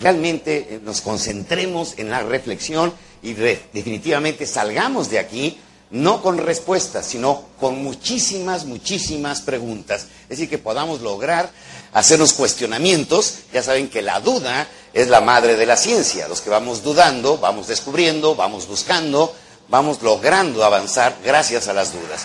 realmente eh, nos concentremos en la reflexión y definitivamente salgamos de aquí no con respuestas, sino con muchísimas, muchísimas preguntas. Es decir, que podamos lograr hacernos cuestionamientos. Ya saben que la duda es la madre de la ciencia. Los que vamos dudando, vamos descubriendo, vamos buscando, vamos logrando avanzar gracias a las dudas.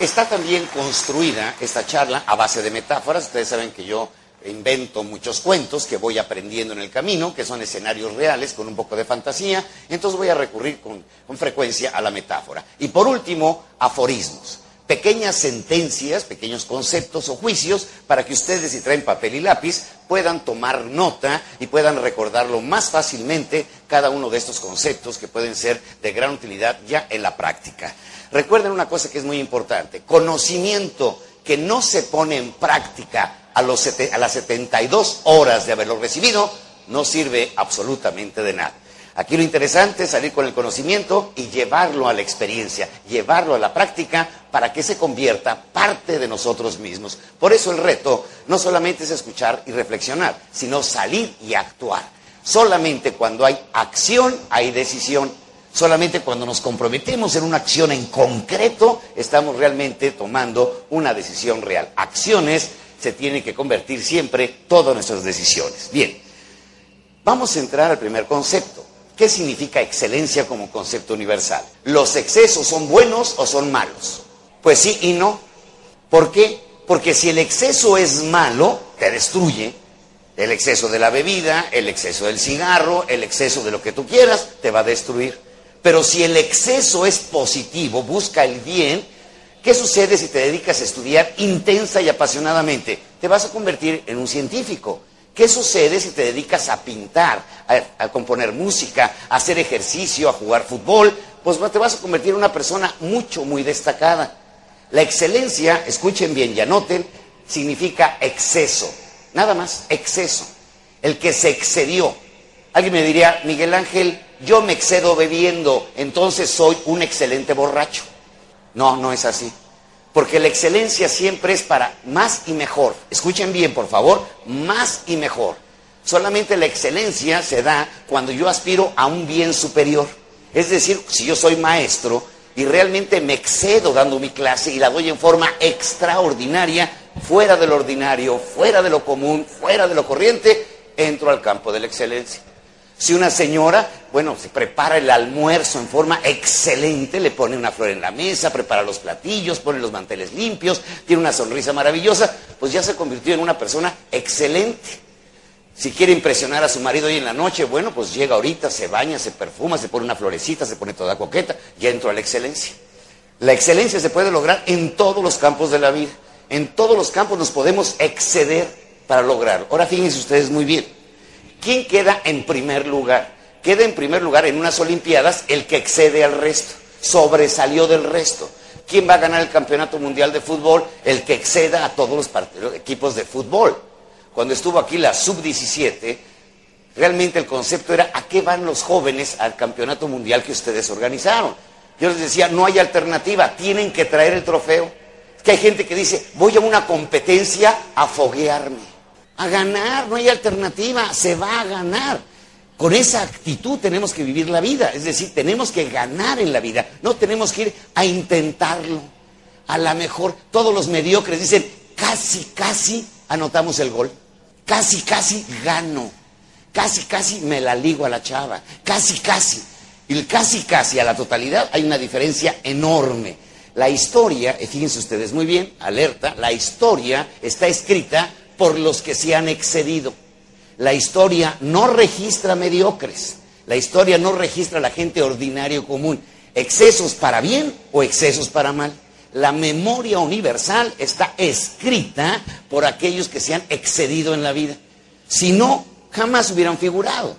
Está también construida esta charla a base de metáforas. Ustedes saben que yo invento muchos cuentos que voy aprendiendo en el camino, que son escenarios reales con un poco de fantasía, entonces voy a recurrir con, frecuencia a la metáfora. Y por último, aforismos, pequeñas sentencias, pequeños conceptos o juicios para que ustedes, si traen papel y lápiz, puedan tomar nota y puedan recordarlo más fácilmente cada uno de estos conceptos que pueden ser de gran utilidad ya en la práctica. Recuerden una cosa que es muy importante, conocimiento que no se pone en práctica a, las 72 horas de haberlo recibido, no sirve absolutamente de nada. Aquí lo interesante es salir con el conocimiento y llevarlo a la experiencia, llevarlo a la práctica para que se convierta parte de nosotros mismos. Por eso el reto no solamente es escuchar y reflexionar, sino salir y actuar. Solamente cuando hay acción hay decisión. Solamente cuando nos comprometemos en una acción en concreto estamos realmente tomando una decisión real. Acciones se tienen que convertir siempre todas nuestras decisiones. Bien, vamos a entrar al primer concepto. ¿Qué significa excelencia como concepto universal? ¿Los excesos son buenos o son malos? Pues sí y no. ¿Por qué? Porque si el exceso es malo, te destruye. El exceso de la bebida, el exceso del cigarro, el exceso de lo que tú quieras, te va a destruir. Pero si el exceso es positivo, busca el bien, ¿Qué sucede si te dedicas a estudiar intensa y apasionadamente? Te vas a convertir en un científico. ¿Qué sucede si te dedicas a pintar, a, componer música, a hacer ejercicio, a jugar fútbol? Pues te vas a convertir en una persona mucho, muy destacada. La excelencia, escuchen bien y anoten, significa exceso. Nada más, exceso. El que se excedió. Alguien me diría, Miguel Ángel, yo me excedo bebiendo, entonces soy un excelente borracho. No, no es así. Porque la excelencia siempre es para más y mejor. Escuchen bien, por favor, más y mejor. Solamente la excelencia se da cuando yo aspiro a un bien superior. Es decir, si yo soy maestro y realmente me excedo dando mi clase y la doy en forma extraordinaria, fuera del ordinario, fuera de lo común, fuera de lo corriente, entro al campo de la excelencia. Si una señora, bueno, se prepara el almuerzo en forma excelente, le pone una flor en la mesa, prepara los platillos, pone los manteles limpios, tiene una sonrisa maravillosa, pues ya se convirtió en una persona excelente. Si quiere impresionar a su marido hoy en la noche, bueno, pues llega ahorita, se baña, se perfuma, se pone una florecita, se pone toda coqueta, ya entró a la excelencia. La excelencia se puede lograr en todos los campos de la vida. En todos los campos nos podemos exceder para lograrlo. Ahora fíjense ustedes muy bien. ¿Quién queda en primer lugar? Queda en primer lugar en unas Olimpiadas el que excede al resto, sobresalió del resto. ¿Quién va a ganar el campeonato mundial de fútbol? El que exceda a todos los equipos de fútbol. Cuando estuvo aquí la sub-17, realmente el concepto era ¿a qué van los jóvenes al campeonato mundial que ustedes organizaron? Yo les decía, no hay alternativa, tienen que traer el trofeo. Es que hay gente que dice, voy a una competencia a foguearme a ganar, no hay alternativa, se va a ganar. Con esa actitud tenemos que vivir la vida, es decir, tenemos que ganar en la vida, no tenemos que ir a intentarlo. A lo mejor todos los mediocres dicen, casi, casi anotamos el gol, casi, casi gano, casi, casi me la ligo a la chava, casi, casi. Y el casi, casi a la totalidad hay una diferencia enorme. La historia, fíjense ustedes muy bien, alerta, la historia está escrita por los que se han excedido. La historia no registra mediocres, la historia no registra a la gente ordinario común, excesos para bien o excesos para mal. La memoria universal está escrita por aquellos que se han excedido en la vida. Si no, jamás hubieran figurado.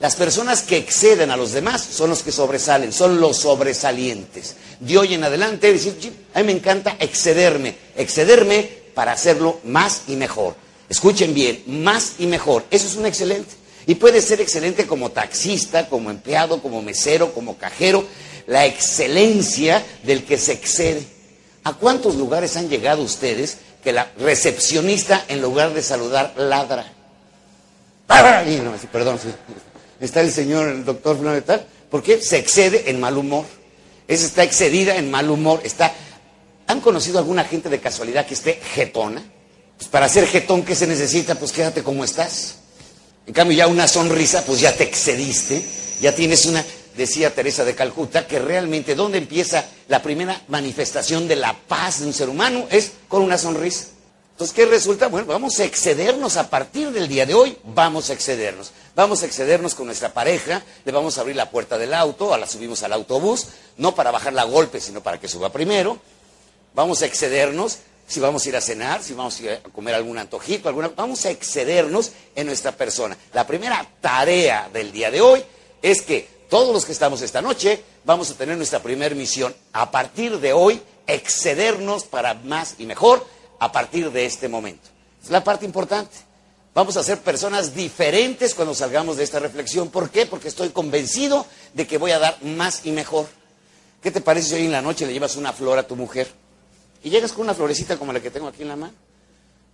Las personas que exceden a los demás son los que sobresalen, son los sobresalientes. De hoy en adelante, decir, a mí me encanta excederme, excederme para hacerlo más y mejor. Escuchen bien, más y mejor. Eso es un excelente. Y puede ser excelente como taxista, como empleado, como mesero, como cajero. La excelencia del que se excede. ¿A cuántos lugares han llegado ustedes que la recepcionista en lugar de saludar ladra? Perdón, está el señor, el doctor de tal, porque se excede en mal humor. Esa está excedida en mal humor, está... ¿Han conocido alguna gente de casualidad que esté jetona? Pues para ser jetón, ¿qué se necesita? Pues quédate como estás. En cambio, ya una sonrisa, pues ya te excediste, ya tienes una, decía Teresa de Calcuta, que realmente donde empieza la primera manifestación de la paz de un ser humano es con una sonrisa. Entonces, ¿qué resulta? Bueno, vamos a excedernos a partir del día de hoy, vamos a excedernos. Vamos a excedernos con nuestra pareja, le vamos a abrir la puerta del auto, a la subimos al autobús, no para bajarla a golpe, sino para que suba primero. Vamos a excedernos si vamos a ir a cenar, si vamos a ir a comer algún antojito, alguna, vamos a excedernos en nuestra persona. La primera tarea del día de hoy es que todos los que estamos esta noche vamos a tener nuestra primera misión. A partir de hoy, excedernos para más y mejor a partir de este momento. Es la parte importante. Vamos a ser personas diferentes cuando salgamos de esta reflexión. ¿Por qué? Porque estoy convencido de que voy a dar más y mejor. ¿Qué te parece si hoy en la noche le llevas una flor a tu mujer? Y llegas con una florecita como la que tengo aquí en la mano.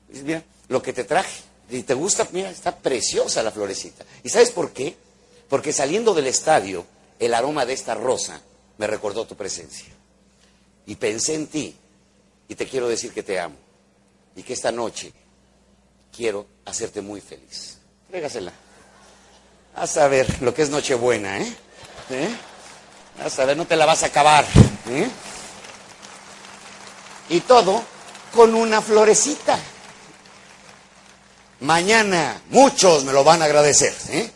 dices, mira, lo que te traje. Y te gusta, mira, está preciosa la florecita. ¿Y sabes por qué? Porque saliendo del estadio, el aroma de esta rosa me recordó tu presencia. Y pensé en ti y te quiero decir que te amo y que esta noche quiero hacerte muy feliz. Trégasela. A saber lo que es Nochebuena, ¿eh? ¿eh? A saber, no te la vas a acabar. ¿eh? Y todo con una florecita. Mañana muchos me lo van a agradecer. ¿eh?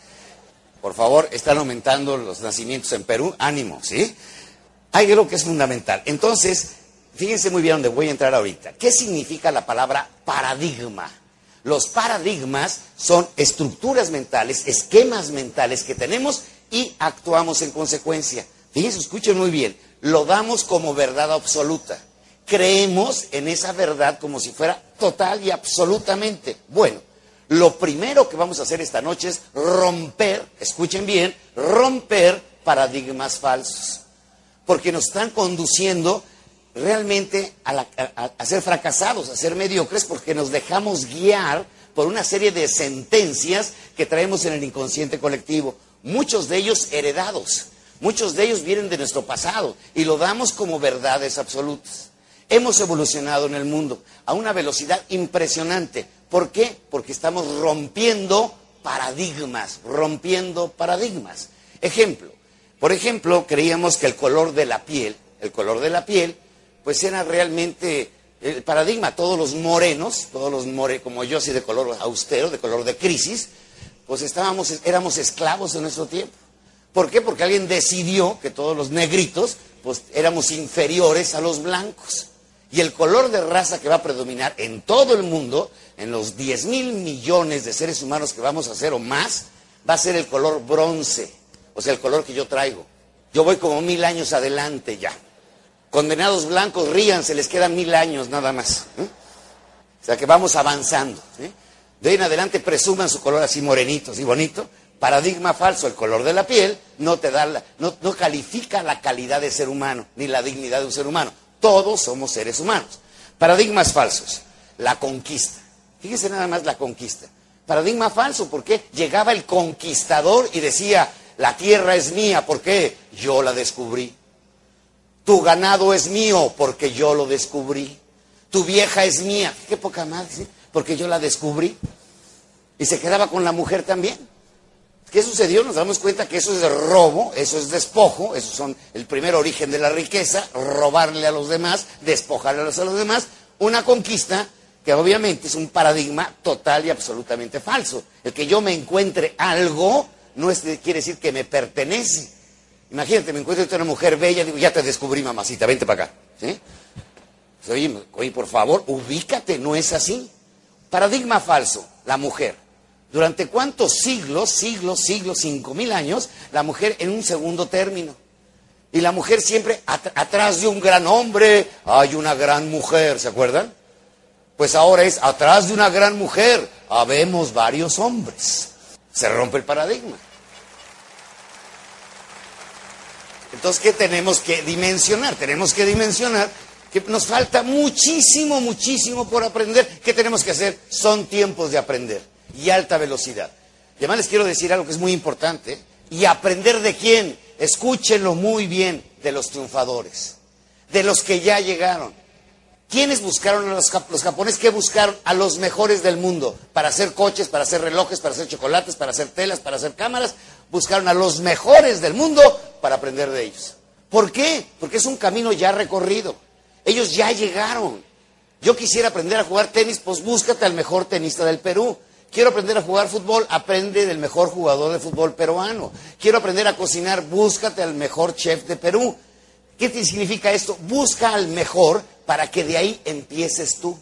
Por favor, están aumentando los nacimientos en Perú. Ánimo, ¿sí? Hay algo que es fundamental. Entonces, Fíjense muy bien dónde voy a entrar ahorita. ¿Qué significa la palabra paradigma? Los paradigmas son estructuras mentales, esquemas mentales que tenemos y actuamos en consecuencia. Fíjense, escuchen muy bien. Lo damos como verdad absoluta. Creemos en esa verdad como si fuera total y absolutamente. Bueno, lo primero que vamos a hacer esta noche es romper, escuchen bien, romper paradigmas falsos. Porque nos están conduciendo realmente a, ser fracasados, a ser mediocres, porque nos dejamos guiar por una serie de sentencias que traemos en el inconsciente colectivo, muchos de ellos heredados, muchos de ellos vienen de nuestro pasado y lo damos como verdades absolutas. Hemos evolucionado en el mundo a una velocidad impresionante. ¿Por qué? Porque estamos rompiendo paradigmas, rompiendo paradigmas. Ejemplo, por ejemplo, creíamos que el color de la piel, el color de la piel pues era realmente el paradigma. Todos los morenos, todos los more, como yo, así de color austero, de color de crisis, pues estábamos, éramos esclavos en nuestro tiempo. ¿Por qué? Porque alguien decidió que todos los negritos, pues éramos inferiores a los blancos. Y el color de raza que va a predominar en todo el mundo, en los 10 mil millones de seres humanos que vamos a hacer o más, va a ser el color bronce, o sea, el color que yo traigo. Yo voy como mil años adelante ya. Condenados blancos, rían, se les quedan mil años nada más. ¿eh? O sea que vamos avanzando. ¿eh? De ahí en adelante presuman su color así morenito, así bonito. Paradigma falso, el color de la piel no te da no, no califica la calidad de ser humano, ni la dignidad de un ser humano. Todos somos seres humanos. Paradigmas falsos. La conquista. Fíjese nada más la conquista. Paradigma falso, porque llegaba el conquistador y decía, la tierra es mía, ¿por qué? Yo la descubrí. Tu ganado es mío porque yo lo descubrí. Tu vieja es mía. Qué poca madre, porque yo la descubrí. Y se quedaba con la mujer también. ¿Qué sucedió? Nos damos cuenta que eso es robo, eso es despojo, eso son el primer origen de la riqueza, robarle a los demás, despojarle a los demás, una conquista que obviamente es un paradigma total y absolutamente falso. El que yo me encuentre algo no es, quiere decir que me pertenece. Imagínate, me encuentro una mujer bella, digo, ya te descubrí, mamacita, vente para acá. ¿Sí? Oye, oye, por favor, ubícate, no es así. Paradigma falso, la mujer. ¿Durante cuántos siglos, siglos, siglos, cinco mil años, la mujer en un segundo término? Y la mujer siempre atrás de un gran hombre hay una gran mujer, ¿se acuerdan? Pues ahora es atrás de una gran mujer habemos varios hombres. Se rompe el paradigma. Entonces, ¿qué tenemos que dimensionar? Tenemos que dimensionar que nos falta muchísimo, muchísimo por aprender. ¿Qué tenemos que hacer? Son tiempos de aprender y alta velocidad. Y además les quiero decir algo que es muy importante. Y aprender de quién. Escúchenlo muy bien. De los triunfadores. De los que ya llegaron. ¿Quiénes buscaron a los, los japoneses? ¿Qué buscaron? A los mejores del mundo. Para hacer coches, para hacer relojes, para hacer chocolates, para hacer telas, para hacer cámaras. Buscaron a los mejores del mundo para aprender de ellos. ¿Por qué? Porque es un camino ya recorrido. Ellos ya llegaron. Yo quisiera aprender a jugar tenis, pues búscate al mejor tenista del Perú. Quiero aprender a jugar fútbol, aprende del mejor jugador de fútbol peruano. Quiero aprender a cocinar, búscate al mejor chef de Perú. ¿Qué significa esto? Busca al mejor para que de ahí empieces tú.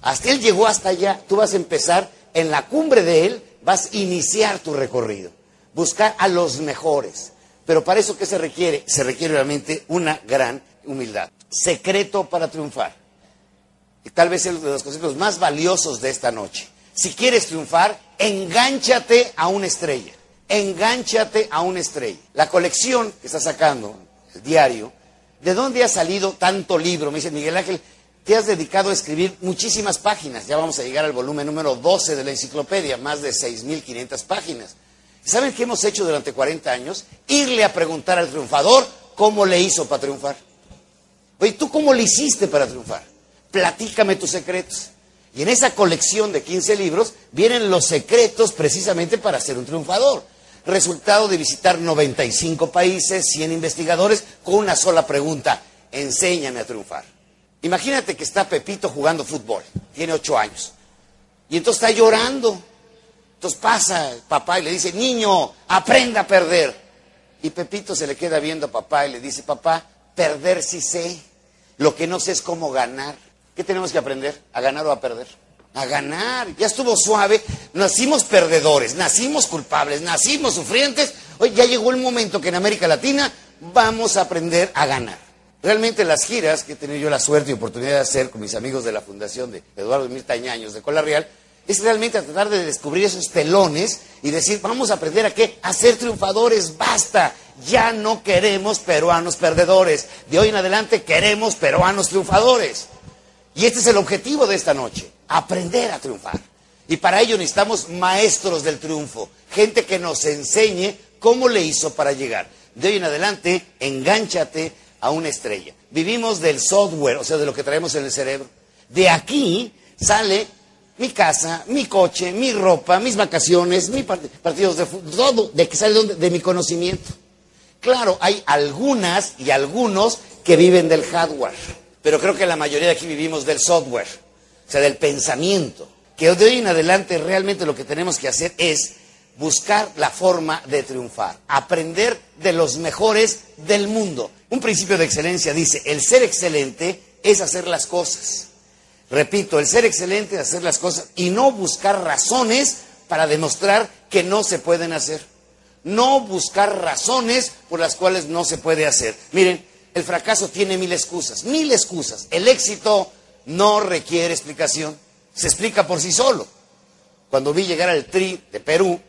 Hasta él llegó hasta allá, tú vas a empezar en la cumbre de él, vas a iniciar tu recorrido. Buscar a los mejores. Pero para eso, ¿qué se requiere? Se requiere realmente una gran humildad. Secreto para triunfar y tal vez es uno de los conceptos más valiosos de esta noche. Si quieres triunfar, engánchate a una estrella. Engánchate a una estrella. La colección que está sacando, el diario, ¿de dónde ha salido tanto libro? Me dice Miguel Ángel, te has dedicado a escribir muchísimas páginas. Ya vamos a llegar al volumen número 12 de la enciclopedia, más de 6.500 páginas. ¿Saben qué hemos hecho durante 40 años? Irle a preguntar al triunfador cómo le hizo para triunfar. Oye, ¿tú cómo le hiciste para triunfar? platícame tus secretos. Y en esa colección de 15 libros vienen los secretos precisamente para ser un triunfador. Resultado de visitar 95 países, 100 investigadores, con una sola pregunta, enséñame a triunfar. Imagínate que está Pepito jugando fútbol, tiene 8 años, y entonces está llorando. Entonces pasa papá y le dice, niño, aprenda a perder. Y Pepito se le queda viendo a papá y le dice, papá, perder sí sé, lo que no sé es cómo ganar. ¿Qué tenemos que aprender? ¿A ganar o a perder? A ganar. Ya estuvo suave. Nacimos perdedores, nacimos culpables, nacimos sufrientes. Hoy ya llegó el momento que en América Latina vamos a aprender a ganar. Realmente las giras que he tenido yo la suerte y oportunidad de hacer con mis amigos de la Fundación de Eduardo Mirta Ñaños de Cola Real, es realmente tratar de descubrir esos telones y decir, vamos a aprender a qué? A ser triunfadores, basta. Ya no queremos peruanos perdedores. De hoy en adelante queremos peruanos triunfadores. Y este es el objetivo de esta noche, aprender a triunfar. Y para ello necesitamos maestros del triunfo, gente que nos enseñe cómo le hizo para llegar. De hoy en adelante, engánchate a una estrella. Vivimos del software, o sea, de lo que traemos en el cerebro. De aquí sale mi casa, mi coche, mi ropa, mis vacaciones, mis partidos de fútbol, todo de que sale de mi conocimiento. Claro, hay algunas y algunos que viven del hardware pero creo que la mayoría de aquí vivimos del software, o sea, del pensamiento. Que de hoy en adelante realmente lo que tenemos que hacer es buscar la forma de triunfar, aprender de los mejores del mundo. Un principio de excelencia dice, el ser excelente es hacer las cosas. Repito, el ser excelente es hacer las cosas y no buscar razones para demostrar que no se pueden hacer. No buscar razones por las cuales no se puede hacer. Miren, el fracaso tiene mil excusas, mil excusas. El éxito no requiere explicación, se explica por sí solo. Cuando vi llegar al Tri de Perú,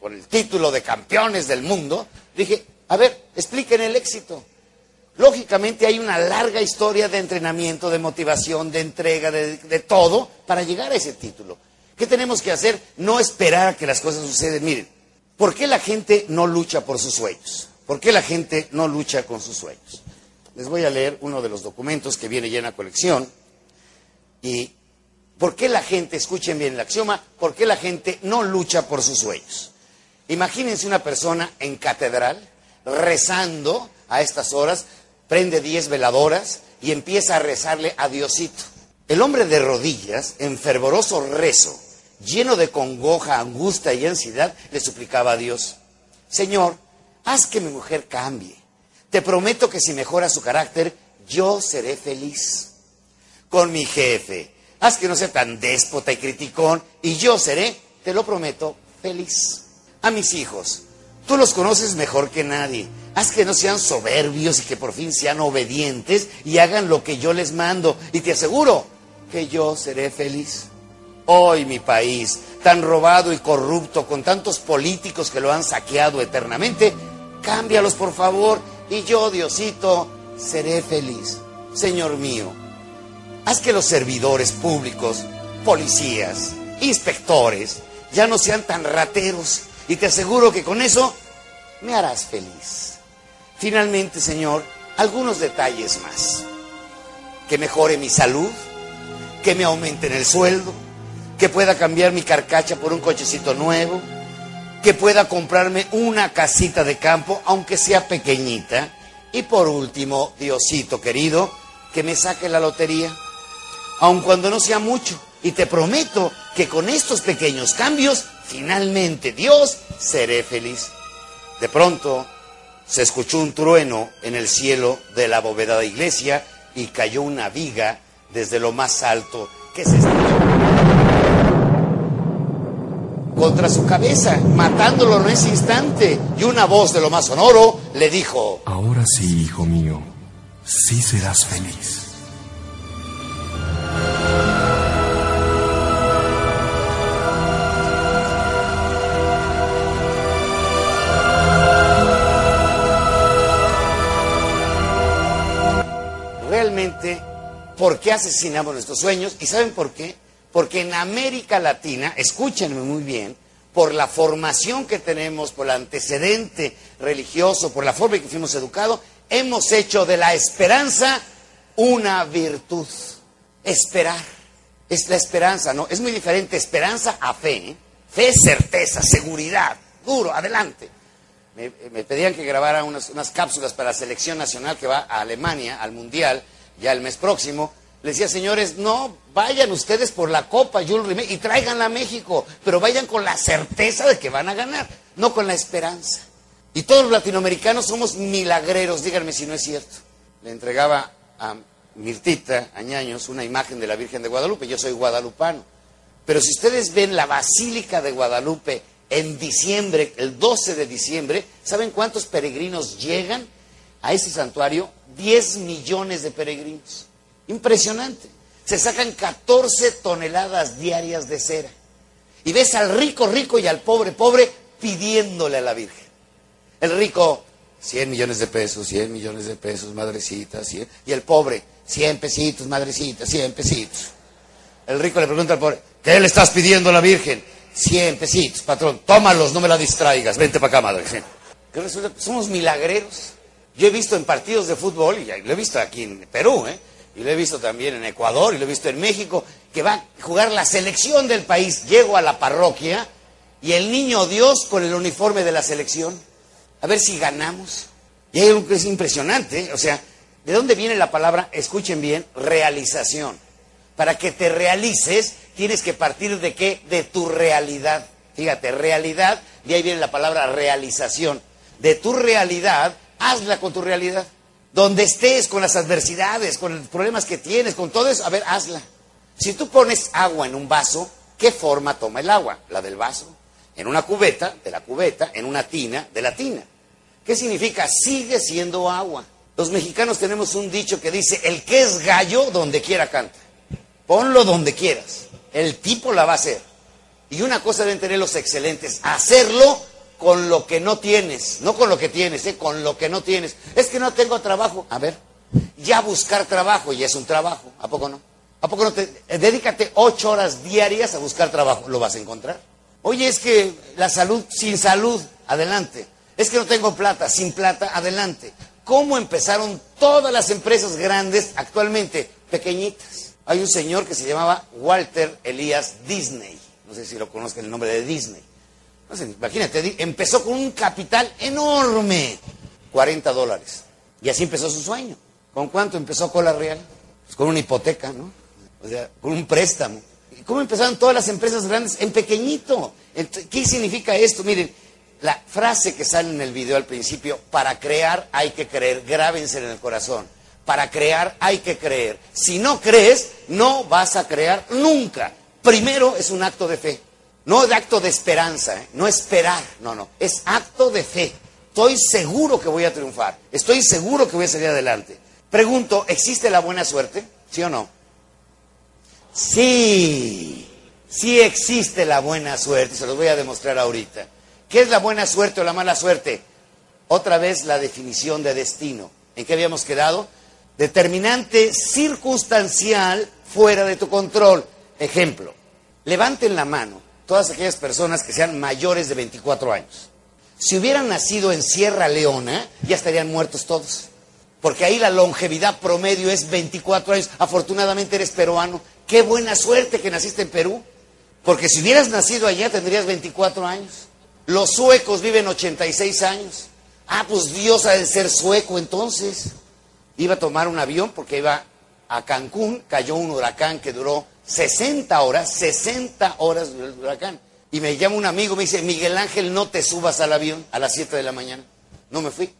con el título de campeones del mundo, dije, a ver, expliquen el éxito. Lógicamente hay una larga historia de entrenamiento, de motivación, de entrega, de, de, todo para llegar a ese título. ¿Qué tenemos que hacer? No esperar a que las cosas sucedan. Miren, ¿por qué la gente no lucha por sus sueños? ¿Por qué la gente no lucha con sus sueños? Les voy a leer uno de los documentos que viene ya en la colección. Y ¿por qué la gente, escuchen bien el axioma, por qué la gente no lucha por sus sueños? Imagínense una persona en catedral rezando a estas horas, prende diez veladoras y empieza a rezarle a Diosito. El hombre de rodillas, en fervoroso rezo, lleno de congoja, angustia y ansiedad, le suplicaba a Dios, Señor, haz que mi mujer cambie te prometo que si mejora su carácter, yo seré feliz. Con mi jefe, haz que no sea tan déspota y criticón, y yo seré, te lo prometo, feliz. A mis hijos, tú los conoces mejor que nadie. Haz que no sean soberbios y que por fin sean obedientes y hagan lo que yo les mando. Y te aseguro que yo seré feliz. Hoy mi país, tan robado y corrupto, con tantos políticos que lo han saqueado eternamente, cámbialos por favor y yo, Diosito, seré feliz. Señor mío, haz que los servidores públicos, policías, inspectores, ya no sean tan rateros. Y te aseguro que con eso me harás feliz. Finalmente, Señor, algunos detalles más. Que mejore mi salud, que me aumenten el sueldo, que pueda cambiar mi carcacha por un cochecito nuevo, que pueda comprarme una casita de campo, aunque sea pequeñita. Y por último, Diosito querido, que me saque la lotería, aun cuando no sea mucho. Y te prometo que con estos pequeños cambios, finalmente, Dios, seré feliz. De pronto, se escuchó un trueno en el cielo de la bóveda de iglesia y cayó una viga desde lo más alto que se contra su cabeza, matándolo en ese instante. Y una voz de lo más sonoro le dijo, Ahora sí, hijo mío, sí serás feliz. Realmente, ¿por qué asesinamos nuestros sueños? ¿Y saben por qué? Porque en América Latina, escúchenme muy bien, por la formación que tenemos, por el antecedente religioso, por la forma en que fuimos educados, hemos hecho de la esperanza una virtud. Esperar. Es la esperanza, ¿no? Es muy diferente esperanza a fe. ¿eh? Fe es certeza, seguridad, duro, adelante. Me, me pedían que grabara unas, unas cápsulas para la selección nacional que va a Alemania, al Mundial, ya el mes próximo. Le decía, señores, no vayan ustedes por la Copa Jules Rimet y tráiganla a México, pero vayan con la certeza de que van a ganar, no con la esperanza. Y todos los latinoamericanos somos milagreros, díganme si no es cierto. Le entregaba a Mirtita Añaños una imagen de la Virgen de Guadalupe, yo soy guadalupano. Pero si ustedes ven la Basílica de Guadalupe en diciembre, el 12 de diciembre, ¿saben cuántos peregrinos llegan a ese santuario? 10 millones de peregrinos. Impresionante. Se sacan 14 toneladas diarias de cera. Y ves al rico rico y al pobre pobre pidiéndole a la Virgen. El rico, 100 millones de pesos, 100 millones de pesos, madrecita, 100. Y el pobre, 100 pesitos, madrecita, 100 pesitos. El rico le pregunta al pobre, ¿qué le estás pidiendo a la Virgen? 100 pesitos, patrón, tómalos, no me la distraigas, vente para acá, madre. ¿Qué resulta? Somos milagreros. Yo he visto en partidos de fútbol, y lo he visto aquí en Perú, ¿eh? Y lo he visto también en Ecuador, y lo he visto en México, que va a jugar la selección del país. Llego a la parroquia y el niño Dios con el uniforme de la selección. A ver si ganamos. Y hay algo que es impresionante, ¿eh? o sea, ¿de dónde viene la palabra, escuchen bien, realización? Para que te realices, tienes que partir de qué? De tu realidad. Fíjate, realidad, de ahí viene la palabra realización. De tu realidad, hazla con tu realidad. Donde estés, con las adversidades, con los problemas que tienes, con todo eso, a ver, hazla. Si tú pones agua en un vaso, ¿qué forma toma el agua? La del vaso. En una cubeta, de la cubeta, en una tina, de la tina. ¿Qué significa? Sigue siendo agua. Los mexicanos tenemos un dicho que dice, el que es gallo, donde quiera canta. Ponlo donde quieras. El tipo la va a hacer. Y una cosa deben tener los excelentes, hacerlo con lo que no tienes, no con lo que tienes, ¿eh? con lo que no tienes. Es que no tengo trabajo. A ver, ya buscar trabajo y es un trabajo, ¿a poco no? ¿A poco no te... eh, Dedícate ocho horas diarias a buscar trabajo, lo vas a encontrar. Oye, es que la salud, sin salud, adelante. Es que no tengo plata, sin plata, adelante. ¿Cómo empezaron todas las empresas grandes actualmente? Pequeñitas. Hay un señor que se llamaba Walter Elías Disney. No sé si lo conozcan el nombre de Disney. Imagínate, empezó con un capital enorme, 40 dólares. Y así empezó su sueño. ¿Con cuánto empezó Cola Real? Pues con una hipoteca, ¿no? O sea, con un préstamo. ¿Y cómo empezaron todas las empresas grandes? En pequeñito. ¿Qué significa esto? Miren, la frase que sale en el video al principio, para crear hay que creer, grábense en el corazón. Para crear hay que creer. Si no crees, no vas a crear nunca. Primero es un acto de fe. No de acto de esperanza, ¿eh? no esperar, no, no, es acto de fe. Estoy seguro que voy a triunfar, estoy seguro que voy a salir adelante. Pregunto, ¿existe la buena suerte? ¿Sí o no? Sí, sí existe la buena suerte, se los voy a demostrar ahorita. ¿Qué es la buena suerte o la mala suerte? Otra vez la definición de destino. ¿En qué habíamos quedado? Determinante circunstancial fuera de tu control. Ejemplo, levanten la mano todas aquellas personas que sean mayores de 24 años. Si hubieran nacido en Sierra Leona, ya estarían muertos todos. Porque ahí la longevidad promedio es 24 años. Afortunadamente eres peruano. Qué buena suerte que naciste en Perú. Porque si hubieras nacido allá tendrías 24 años. Los suecos viven 86 años. Ah, pues Dios ha de ser sueco entonces. Iba a tomar un avión porque iba a Cancún, cayó un huracán que duró 60 horas, 60 horas duró el huracán. Y me llama un amigo, me dice, Miguel Ángel, no te subas al avión a las 7 de la mañana. No me fui.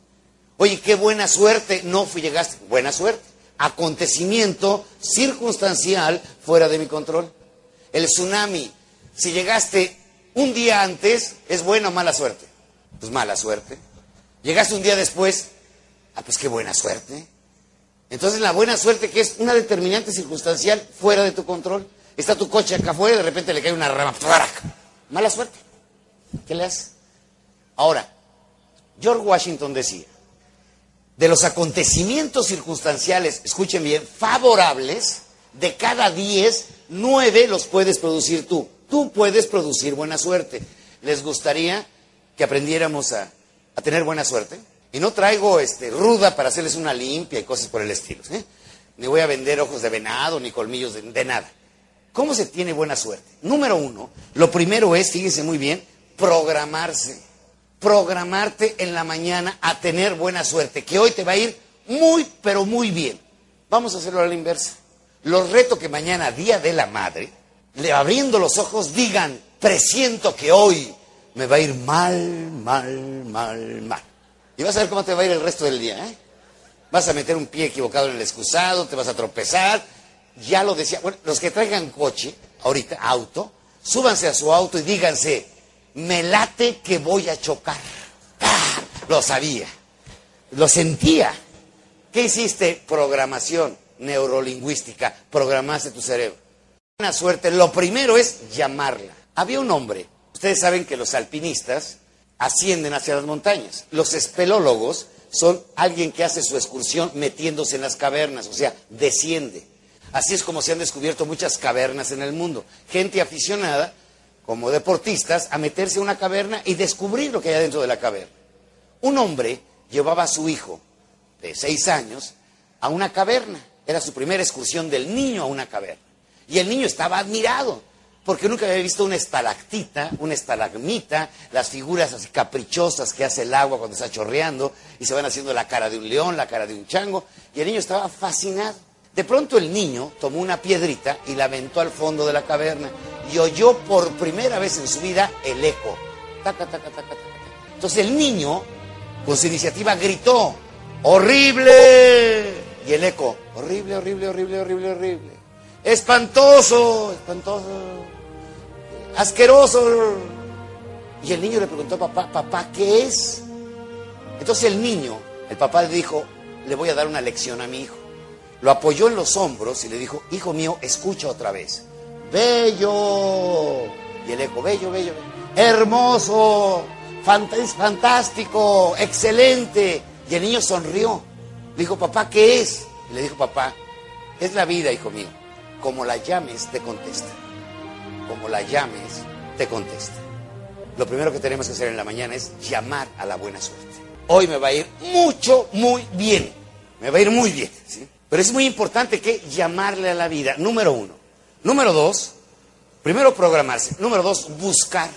Oye, qué buena suerte. No fui, llegaste. Buena suerte. Acontecimiento circunstancial fuera de mi control. El tsunami. Si llegaste un día antes, ¿es buena o mala suerte? Pues mala suerte. Llegaste un día después, ah, pues qué buena suerte. Entonces la buena suerte que es una determinante circunstancial fuera de tu control. Está tu coche acá afuera y de repente le cae una rama. Mala suerte. ¿Qué le haces? Ahora, George Washington decía, de los acontecimientos circunstanciales, escuchen bien, favorables, de cada 10, 9 los puedes producir tú. Tú puedes producir buena suerte. ¿Les gustaría que aprendiéramos a, a tener buena suerte? Y no traigo este, ruda para hacerles una limpia y cosas por el estilo. ¿eh? Ni voy a vender ojos de venado, ni colmillos de, nada. ¿Cómo se tiene buena suerte? Número uno, lo primero es, fíjense muy bien, programarse. Programarte en la mañana a tener buena suerte, que hoy te va a ir muy, pero muy bien. Vamos a hacerlo a la inversa. Los reto que mañana, Día de la Madre, abriendo los ojos, digan, presiento que hoy me va a ir mal, mal, mal, mal. Y vas a ver cómo te va a ir el resto del día. ¿eh? Vas a meter un pie equivocado en el excusado, te vas a tropezar. Ya lo decía. Bueno, los que traigan coche, ahorita, auto, súbanse a su auto y díganse, me late que voy a chocar. ¡Ah! Lo sabía. Lo sentía. ¿Qué hiciste? Programación neurolingüística. Programaste tu cerebro. Buena suerte. Lo primero es llamarla. Había un hombre. Ustedes saben que los alpinistas ascienden hacia las montañas. Los espelólogos son alguien que hace su excursión metiéndose en las cavernas, o sea, desciende. Así es como se han descubierto muchas cavernas en el mundo. Gente aficionada, como deportistas, a meterse en una caverna y descubrir lo que hay dentro de la caverna. Un hombre llevaba a su hijo de seis años a una caverna. Era su primera excursión del niño a una caverna. Y el niño estaba admirado porque nunca había visto una estalactita, una estalagmita, las figuras así caprichosas que hace el agua cuando está chorreando y se van haciendo la cara de un león, la cara de un chango, y el niño estaba fascinado. De pronto el niño tomó una piedrita y la aventó al fondo de la caverna y oyó por primera vez en su vida el eco. Taca, taca, taca, Entonces el niño, con su iniciativa, gritó, ¡horrible! Y el eco, horrible, horrible, horrible, horrible, horrible. Espantoso, espantoso asqueroso. Y el niño le preguntó a papá, papá, ¿qué es? Entonces el niño, el papá le dijo, le voy a dar una lección a mi hijo. Lo apoyó en los hombros y le dijo, hijo mío, escucha otra vez. Bello. Y el eco, bello, bello, hermoso, fantástico, excelente. Y el niño sonrió. Le dijo, papá, ¿qué es? Y le dijo, papá, es la vida, hijo mío. Como la llames, te contesta como la llames, te contesta. Lo primero que tenemos que hacer en la mañana es llamar a la buena suerte. Hoy me va a ir mucho, muy bien. Me va a ir muy bien. Pero es muy importante que llamarle a la vida, número uno. Número dos, primero programarse. Número dos, buscar.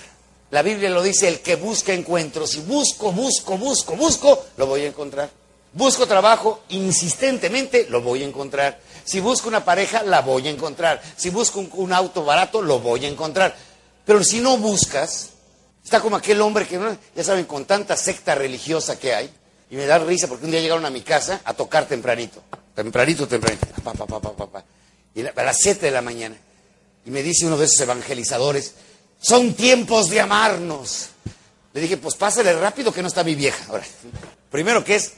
La Biblia lo dice, el que busca encuentro. Si busco, busco, busco, busco, lo voy a encontrar. Busco trabajo insistentemente, lo voy a encontrar. Si busco una pareja, la voy a encontrar. Si busco un, auto barato, lo voy a encontrar. Pero si no buscas, está como aquel hombre que, ya saben, con tanta secta religiosa que hay, y me da risa porque un día llegaron a mi casa a tocar tempranito. Tempranito, tempranito. y a las 7 de la mañana. Y me dice uno de esos evangelizadores, son tiempos de amarnos. Le dije, pues pásale rápido que no está mi vieja. Ahora, primero que es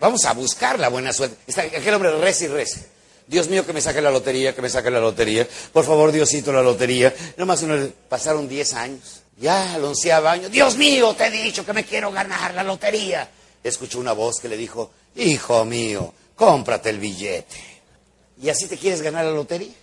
Vamos a buscar la buena suerte. Está, aquel hombre reza y reza. Dios mío, que me saque la lotería, que me saque la lotería. Por favor, Diosito, la lotería. Nomás uno, pasaron 10 años. Ya al onceavo año, Dios mío, te he dicho que me quiero ganar la lotería. Escuchó una voz que le dijo, hijo mío, cómprate el billete. ¿Y así te quieres ganar la lotería?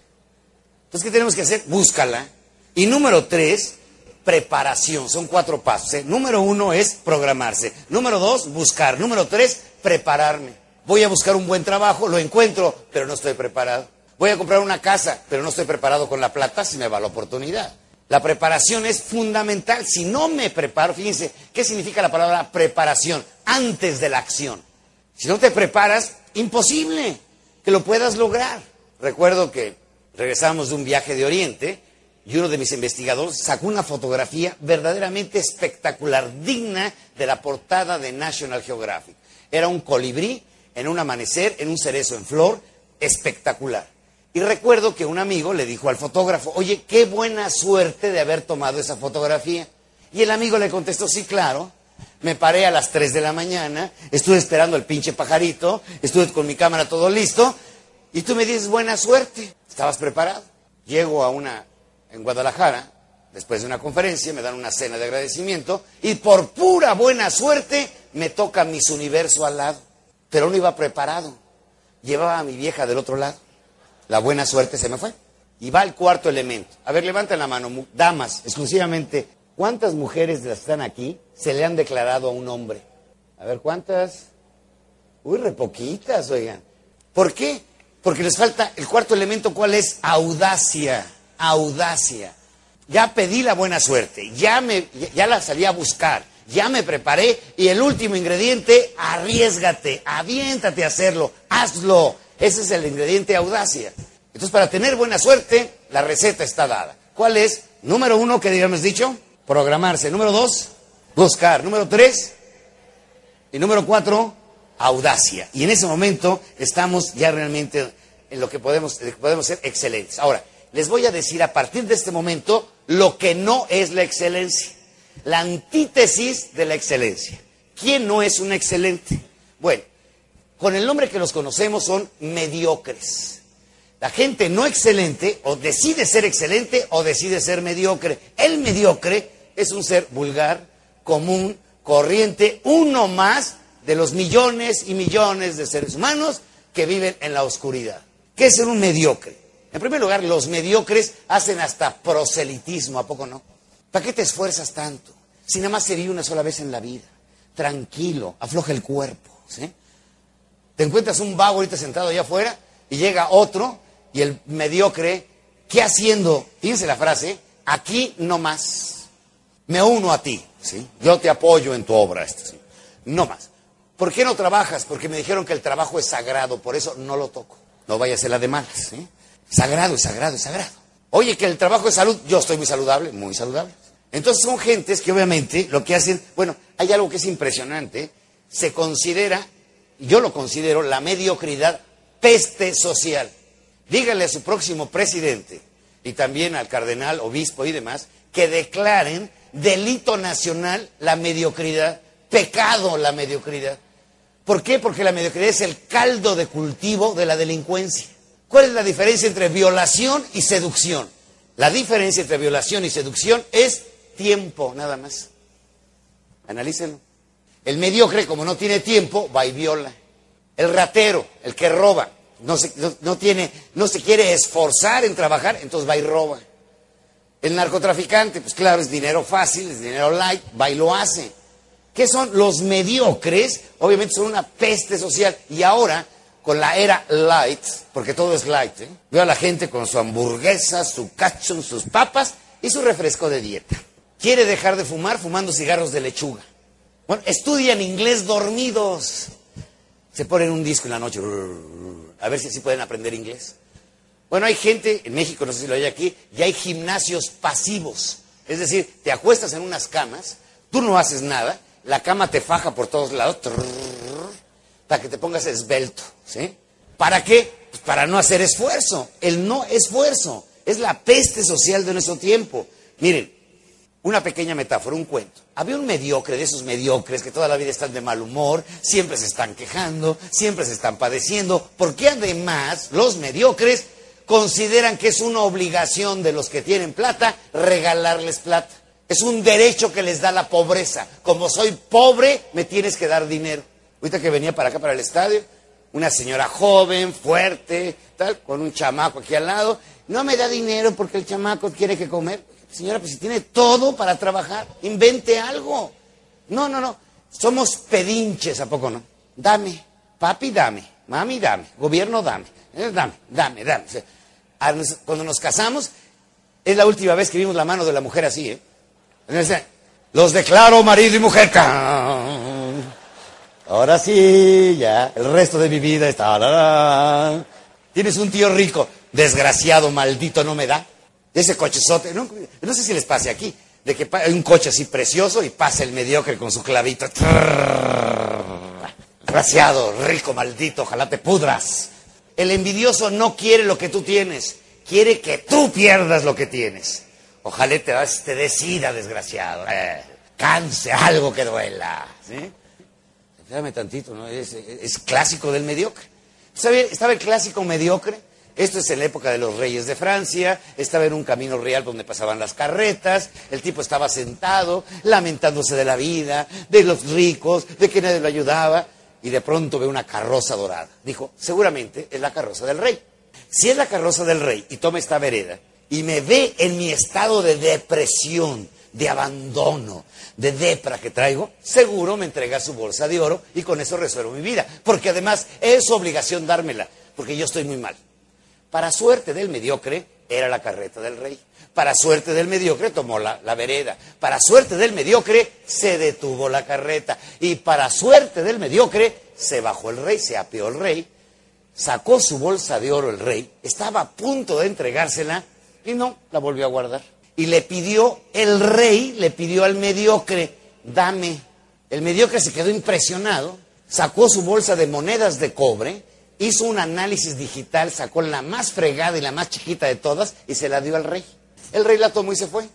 Entonces, ¿qué tenemos que hacer? Búscala. Y número tres, preparación. Son cuatro pasos. ¿eh? Número uno es programarse. Número dos, buscar. Número tres, prepararme. Voy a buscar un buen trabajo, lo encuentro, pero no estoy preparado. Voy a comprar una casa, pero no estoy preparado con la plata si me va la oportunidad. La preparación es fundamental. Si no me preparo, fíjense, ¿qué significa la palabra preparación? Antes de la acción. Si no te preparas, imposible que lo puedas lograr. Recuerdo que regresamos de un viaje de Oriente y uno de mis investigadores sacó una fotografía verdaderamente espectacular, digna de la portada de National Geographic. Era un colibrí en un amanecer, en un cerezo en flor, espectacular. Y recuerdo que un amigo le dijo al fotógrafo, oye, qué buena suerte de haber tomado esa fotografía. Y el amigo le contestó, sí, claro. Me paré a las 3 de la mañana, estuve esperando al pinche pajarito, estuve con mi cámara todo listo, y tú me dices buena suerte. ¿Estabas preparado? Llego a una, en Guadalajara, después de una conferencia, me dan una cena de agradecimiento, y por pura buena suerte me toca Miss Universo al lado. Pero no iba preparado. Llevaba a mi vieja del otro lado. La buena suerte se me fue. Y va el cuarto elemento. A ver, levanten la mano, damas, exclusivamente. ¿Cuántas mujeres de las que están aquí se le han declarado a un hombre? A ver, ¿cuántas? Uy, re poquitas, oigan. ¿Por qué? Porque les falta el cuarto elemento, ¿cuál es? Audacia. Audacia. Ya pedí la buena suerte, ya, me, ya la salí a buscar, ya me preparé y el último ingrediente, arriesgate, aviéntate a hacerlo, hazlo. Ese es el ingrediente audacia. Entonces, para tener buena suerte, la receta está dada. ¿Cuál es? Número uno, que digamos dicho, programarse. Número dos, buscar. Número tres, y número cuatro, audacia. Y en ese momento estamos ya realmente en lo que podemos, podemos ser excelentes. Ahora, les voy a decir a partir de este momento lo que no es la excelencia. La antítesis de la excelencia. ¿Quién no es un excelente? Bueno, con el nombre que los conocemos son mediocres. La gente no excelente o decide ser excelente o decide ser mediocre. El mediocre es un ser vulgar, común, corriente, uno más de los millones y millones de seres humanos que viven en la oscuridad. ¿Qué es ser un mediocre? En primer lugar, los mediocres hacen hasta proselitismo, ¿a poco no? ¿Para qué te esfuerzas tanto? Si nada más se vive una sola vez en la vida. Tranquilo, afloja el cuerpo, ¿sí? Te encuentras un vago ahorita sentado allá afuera y llega otro y el mediocre, ¿qué haciendo? Fíjense la frase, aquí no más. Me uno a ti, ¿sí? Yo te apoyo en tu obra, ¿sí? no más. ¿Por qué no trabajas? Porque me dijeron que el trabajo es sagrado, por eso no lo toco. No vaya a ser la de malas, ¿sí? Sagrado, sagrado, sagrado. Oye, que el trabajo es salud, yo estoy muy saludable, muy saludable. Entonces son gentes que obviamente lo que hacen, bueno, hay algo que es impresionante, se considera yo lo considero la mediocridad peste social. Dígale a su próximo presidente y también al cardenal, obispo y demás, que declaren delito nacional la mediocridad, pecado la mediocridad. ¿Por qué? Porque la mediocridad es el caldo de cultivo de la delincuencia. ¿Cuál es la diferencia entre violación y seducción? La diferencia entre violación y seducción es tiempo, nada más. Analícenlo. El mediocre, como no tiene tiempo, va y viola. El ratero, el que roba, no se, no, tiene, no se quiere esforzar en trabajar, entonces va y roba. El narcotraficante, pues claro, es dinero fácil, es dinero light, va y lo hace. ¿Qué son los mediocres? Obviamente son una peste social. Y ahora, con la era light, porque todo es light, ¿eh? veo a la gente con su hamburguesa, su cacho, sus papas y su refresco de dieta. Quiere dejar de fumar fumando cigarros de lechuga. Bueno, estudian inglés dormidos. Se ponen un disco en la noche, a ver si así pueden aprender inglés. Bueno, hay gente, en México, no sé si lo hay aquí, y hay gimnasios pasivos. Es decir, te acuestas en unas camas, tú no haces nada, la cama te faja por todos lados, para que te pongas esbelto. ¿sí? ¿Para qué? Pues para no hacer esfuerzo. El no esfuerzo es la peste social de nuestro tiempo. Miren, una pequeña metáfora, un cuento. Había un mediocre de esos mediocres que toda la vida están de mal humor, siempre se están quejando, siempre se están padeciendo, porque además los mediocres consideran que es una obligación de los que tienen plata regalarles plata. Es un derecho que les da la pobreza. Como soy pobre, me tienes que dar dinero. Ahorita que venía para acá, para el estadio, una señora joven, fuerte, tal, con un chamaco aquí al lado, no me da dinero porque el chamaco quiere que comer Señora, pues si tiene todo para trabajar, invente algo. No, no, no. Somos pedinches, ¿a poco no? Dame, papi, dame, mami, dame, gobierno, dame, eh, dame, dame, dame. Cuando nos casamos, es la última vez que vimos la mano de la mujer así, ¿eh? Los declaro marido y mujer. Ahora sí, ya, el resto de mi vida está. Tienes un tío rico, desgraciado, maldito, no me da. Ese cochezote, no, no sé si les pase aquí, de que hay un coche así precioso y pasa el mediocre con su clavito. Desgraciado, rico, maldito, ojalá te pudras. El envidioso no quiere lo que tú tienes, quiere que tú pierdas lo que tienes. Ojalá te, te decida, desgraciado. Eh, canse, algo que duela. ¿sí? Espérame tantito, ¿no? Es, clásico del mediocre. Estaba el clásico mediocre. Esto es en la época de los reyes de Francia. Estaba en un camino real donde pasaban las carretas. El tipo estaba sentado, lamentándose de la vida, de los ricos, de que nadie lo ayudaba. Y de pronto ve una carroza dorada. Dijo, seguramente es la carroza del rey. Si es la carroza del rey y toma esta vereda y me ve en mi estado de depresión, de abandono, de depra que traigo, seguro me entrega su bolsa de oro y con eso resuelvo mi vida. Porque además es su obligación dármela, porque yo estoy muy mal. Para suerte del mediocre, era la carreta del rey. Para suerte del mediocre, tomó la, la, vereda. Para suerte del mediocre, se detuvo la carreta. Y para suerte del mediocre, se bajó el rey, se apeó el rey, sacó su bolsa de oro el rey, estaba a punto de entregársela y no, la volvió a guardar y le pidió, el rey le pidió al mediocre, dame. El mediocre se quedó impresionado, sacó su bolsa de monedas de cobre, hizo un análisis digital, sacó la más fregada y la más chiquita de todas y se la dio al rey. El rey la tomó y se fue.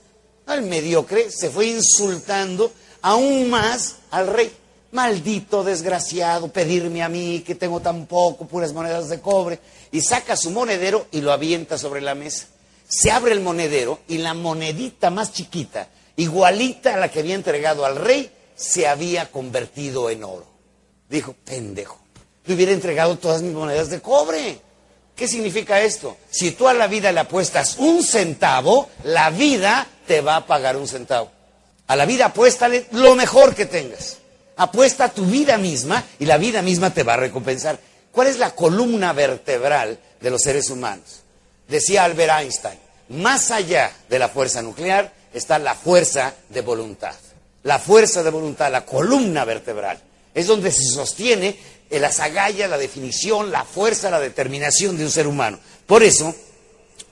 El mediocre se fue insultando aún más al rey. Maldito desgraciado, pedirme a mí que tengo tan poco, puras monedas de cobre. Y saca su monedero y lo avienta sobre la mesa se abre el monedero y la monedita más chiquita, igualita a la que había entregado al rey, se había convertido en oro. Dijo, pendejo, le hubiera entregado todas mis monedas de cobre. ¿Qué significa esto? Si tú a la vida le apuestas un centavo, la vida te va a pagar un centavo. A la vida apuéstale lo mejor que tengas. Apuesta tu vida misma y la vida misma te va a recompensar. ¿Cuál es la columna vertebral de los seres humanos? Decía Albert Einstein, más allá de la fuerza nuclear está la fuerza de voluntad. La fuerza de voluntad, la columna vertebral, es donde se sostiene la agallas, la definición, la fuerza, la determinación de un ser humano. Por eso,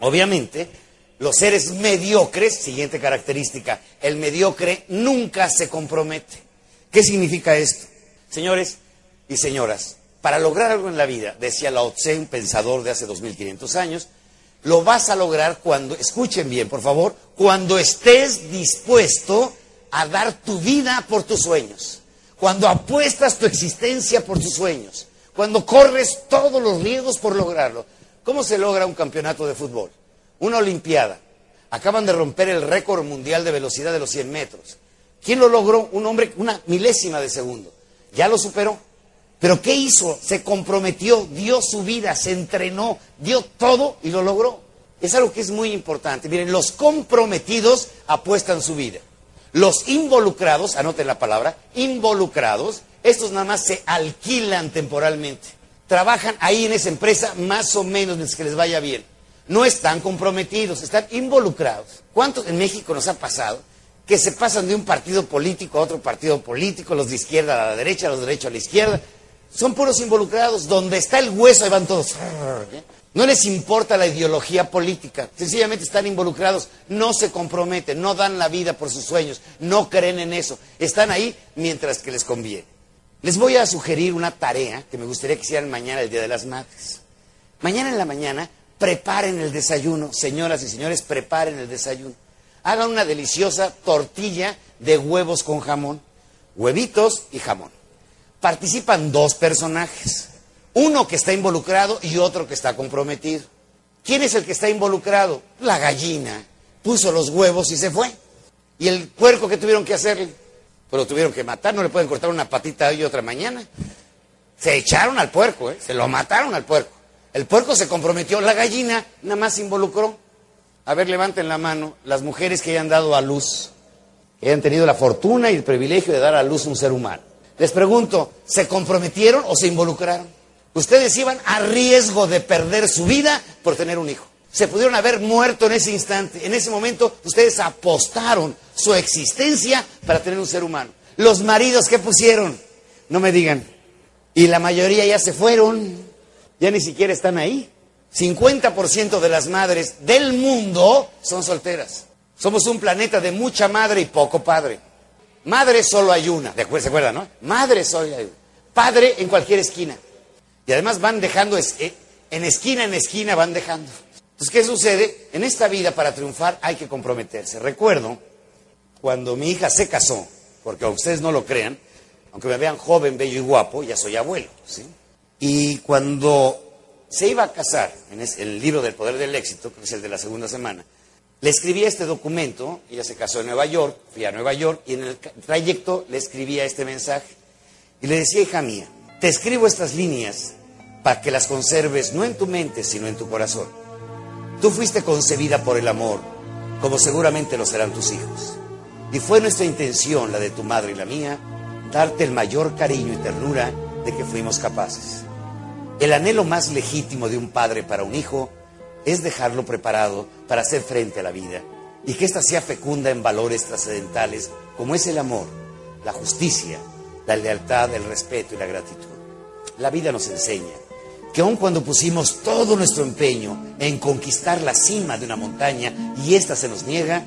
obviamente, los seres mediocres, siguiente característica, el mediocre nunca se compromete. ¿Qué significa esto? Señores y señoras, para lograr algo en la vida, decía Lao Tse, un pensador de hace 2500 años, lo vas a lograr cuando, escuchen bien, por favor, cuando estés dispuesto a dar tu vida por tus sueños, cuando apuestas tu existencia por tus sueños, cuando corres todos los riesgos por lograrlo. ¿Cómo se logra un campeonato de fútbol? Una olimpiada. Acaban de romper el récord mundial de velocidad de los 100 metros. ¿Quién lo logró? Un hombre, una milésima de segundo. Ya lo superó. Pero ¿qué hizo? Se comprometió, dio su vida, se entrenó, dio todo y lo logró. Es algo que es muy importante. Miren, los comprometidos apuestan su vida. Los involucrados, anoten la palabra, involucrados, estos nada más se alquilan temporalmente. Trabajan ahí en esa empresa más o menos mientras que les vaya bien. No están comprometidos, están involucrados. ¿Cuántos en México nos ha pasado que se pasan de un partido político a otro partido político, los de izquierda a la derecha, los de derecha a la izquierda? Son puros involucrados. Donde está el hueso, ahí van todos. No les importa la ideología política. Sencillamente están involucrados. No se comprometen, no dan la vida por sus sueños, no creen en eso. Están ahí mientras que les conviene. Les voy a sugerir una tarea que me gustaría que hicieran mañana, el Día de las Madres. Mañana en la mañana, preparen el desayuno. Señoras y señores, preparen el desayuno. Hagan una deliciosa tortilla de huevos con jamón. Huevitos y jamón participan dos personajes. Uno que está involucrado y otro que está comprometido. ¿Quién es el que está involucrado? La gallina. Puso los huevos y se fue. ¿Y el puerco que tuvieron que hacerle? Pues lo tuvieron que matar, no le pueden cortar una patita hoy y otra mañana. Se echaron al puerco, ¿eh? se lo mataron al puerco. El puerco se comprometió, la gallina nada más se involucró. A ver, levanten la mano las mujeres que hayan dado a luz, que hayan tenido la fortuna y el privilegio de dar a luz un ser humano. Les pregunto, ¿se comprometieron o se involucraron? Ustedes iban a riesgo de perder su vida por tener un hijo. Se pudieron haber muerto en ese instante. En ese momento ustedes apostaron su existencia para tener un ser humano. Los maridos, ¿qué pusieron? No me digan. Y la mayoría ya se fueron. Ya ni siquiera están ahí. 50% de las madres del mundo son solteras. Somos un planeta de mucha madre y poco padre. Madre solo hay una. ¿De acuerdo? ¿Se acuerdan, no? Madre solo hay una. Padre en cualquier esquina. Y además van dejando, eh, en esquina en esquina van dejando. Entonces, ¿qué sucede? En esta vida para triunfar hay que comprometerse. Recuerdo cuando mi hija se casó, porque a ustedes no lo crean, aunque me vean joven, bello y guapo, ya soy abuelo. ¿sí? Y cuando se iba a casar, en el libro del poder del éxito, que es el de la segunda semana, le escribí este documento, ella se casó en Nueva York, fui a Nueva York, y en el trayecto le escribía este mensaje. Y le decía, hija mía, te escribo estas líneas para que las conserves no en tu mente, sino en tu corazón. Tú fuiste concebida por el amor, como seguramente lo serán tus hijos. Y fue nuestra intención, la de tu madre y la mía, darte el mayor cariño y ternura de que fuimos capaces. El anhelo más legítimo de un padre para un hijo es dejarlo preparado para hacer frente a la vida y que ésta sea fecunda en valores trascendentales como es el amor, la justicia, la lealtad, el respeto y la gratitud. La vida nos enseña que aun cuando pusimos todo nuestro empeño en conquistar la cima de una montaña y ésta se nos niega,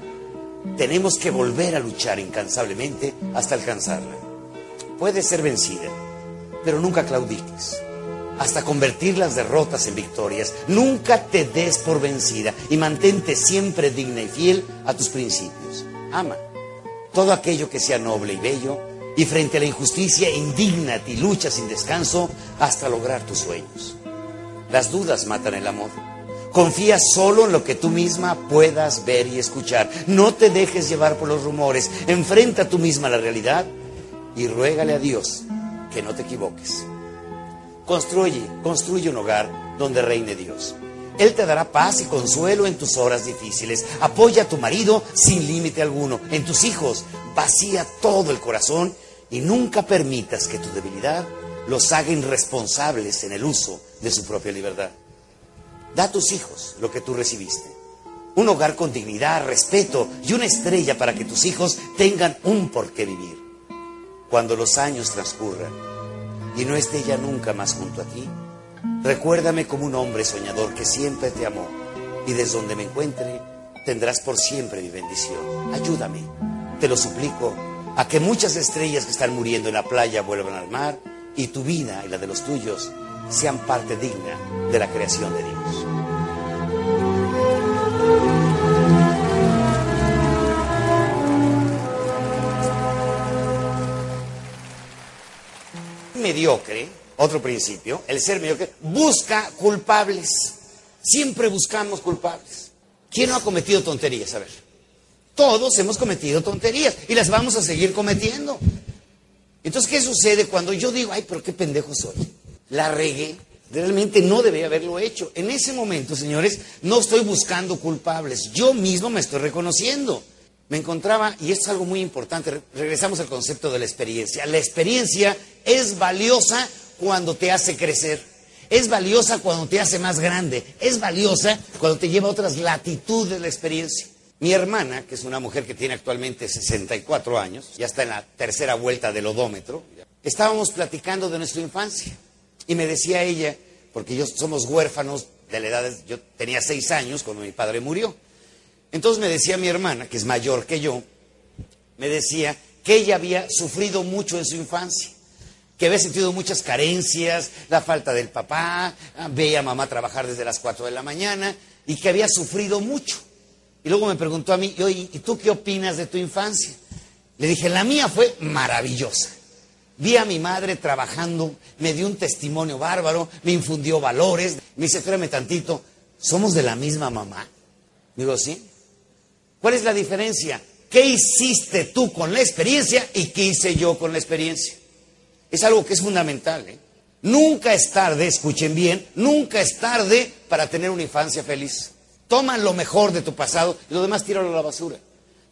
tenemos que volver a luchar incansablemente hasta alcanzarla. Puede ser vencida, pero nunca claudiques. Hasta convertir las derrotas en victorias. Nunca te des por vencida y mantente siempre digna y fiel a tus principios. Ama todo aquello que sea noble y bello y frente a la injusticia, indígnate y lucha sin descanso hasta lograr tus sueños. Las dudas matan el amor. Confía solo en lo que tú misma puedas ver y escuchar. No te dejes llevar por los rumores. Enfrenta tú misma la realidad y ruégale a Dios que no te equivoques. Construye, construye un hogar donde reine Dios. Él te dará paz y consuelo en tus horas difíciles. Apoya a tu marido sin límite alguno. En tus hijos, vacía todo el corazón y nunca permitas que tu debilidad los haga irresponsables en el uso de su propia libertad. Da a tus hijos lo que tú recibiste. Un hogar con dignidad, respeto y una estrella para que tus hijos tengan un por qué vivir. Cuando los años transcurran y no esté ya nunca más junto a ti, recuérdame como un hombre soñador que siempre te amó y desde donde me encuentre tendrás por siempre mi bendición. Ayúdame, te lo suplico a que muchas estrellas que están muriendo en la playa vuelvan al mar y tu vida y la de los tuyos sean parte digna de la creación de Dios. Mediocre, otro principio, el ser mediocre, busca culpables. Siempre buscamos culpables. ¿Quién no ha cometido tonterías? A ver. Todos hemos cometido tonterías y las vamos a seguir cometiendo. Entonces, ¿qué sucede cuando yo digo, ay, pero qué pendejo soy? La regué. Realmente no debía haberlo hecho. En ese momento, señores, no estoy buscando culpables. Yo mismo me estoy reconociendo. Me encontraba, y esto es algo muy importante, regresamos al concepto de la experiencia. La experiencia es valiosa cuando te hace crecer. Es valiosa cuando te hace más grande. Es valiosa cuando te lleva a otras latitudes de la experiencia. Mi hermana, que es una mujer que tiene actualmente 64 años, ya está en la tercera vuelta del odómetro, estábamos platicando de nuestra infancia. Y me decía ella, porque yo somos huérfanos de la edad, de, yo tenía seis años cuando mi padre murió. Entonces me decía mi hermana, que es mayor que yo, me decía que ella había sufrido mucho en su infancia, que había sentido muchas carencias, la falta del papá, veía a mamá trabajar desde las 4 de la mañana y que había sufrido mucho. Y luego me preguntó a mí, ¿y tú qué opinas de tu infancia? Le dije, la mía fue maravillosa. Vi a mi madre trabajando, me dio un testimonio bárbaro, me infundió valores. Me dice, espérame tantito, ¿somos de la misma mamá? Digo, sí. ¿Cuál es la diferencia? ¿Qué hiciste tú con la experiencia y qué hice yo con la experiencia? Es algo que es fundamental. ¿eh? Nunca es tarde, escuchen bien, nunca es tarde para tener una infancia feliz. Toma lo mejor de tu pasado y lo demás tíralo a la basura.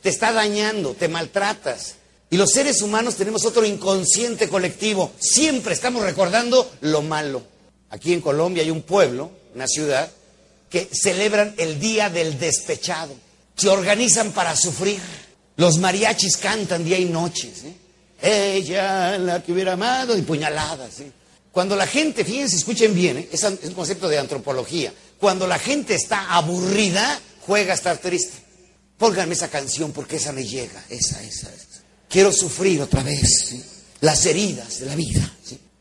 Te está dañando, te maltratas. Y los seres humanos tenemos otro inconsciente colectivo. Siempre estamos recordando lo malo. Aquí en Colombia hay un pueblo, una ciudad, que celebran el Día del Despechado. Se organizan para sufrir. Los mariachis cantan día y noche. Ella, la que hubiera amado, y puñaladas. Cuando la gente, fíjense, escuchen bien, ¿eh? es un concepto de antropología. Cuando la gente está aburrida, juega a estar triste. Pónganme esa canción porque esa me llega, esa, esa. esa. Quiero sufrir otra vez las heridas de la vida.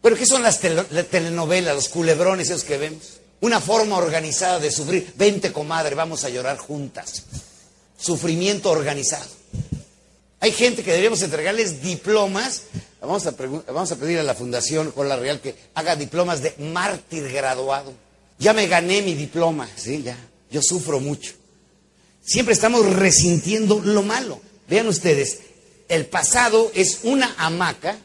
Pero ¿qué son las, telenovelas, los culebrones esos que vemos? Una forma organizada de sufrir. Vente, comadre, vamos a llorar juntas. Sufrimiento organizado. Hay gente que deberíamos entregarles diplomas. Vamos a, vamos a pedir a la Fundación la Real que haga diplomas de mártir graduado. Ya me gané mi diploma, sí, ya. Yo sufro mucho. Siempre estamos resintiendo lo malo. Vean ustedes, el pasado es una hamaca,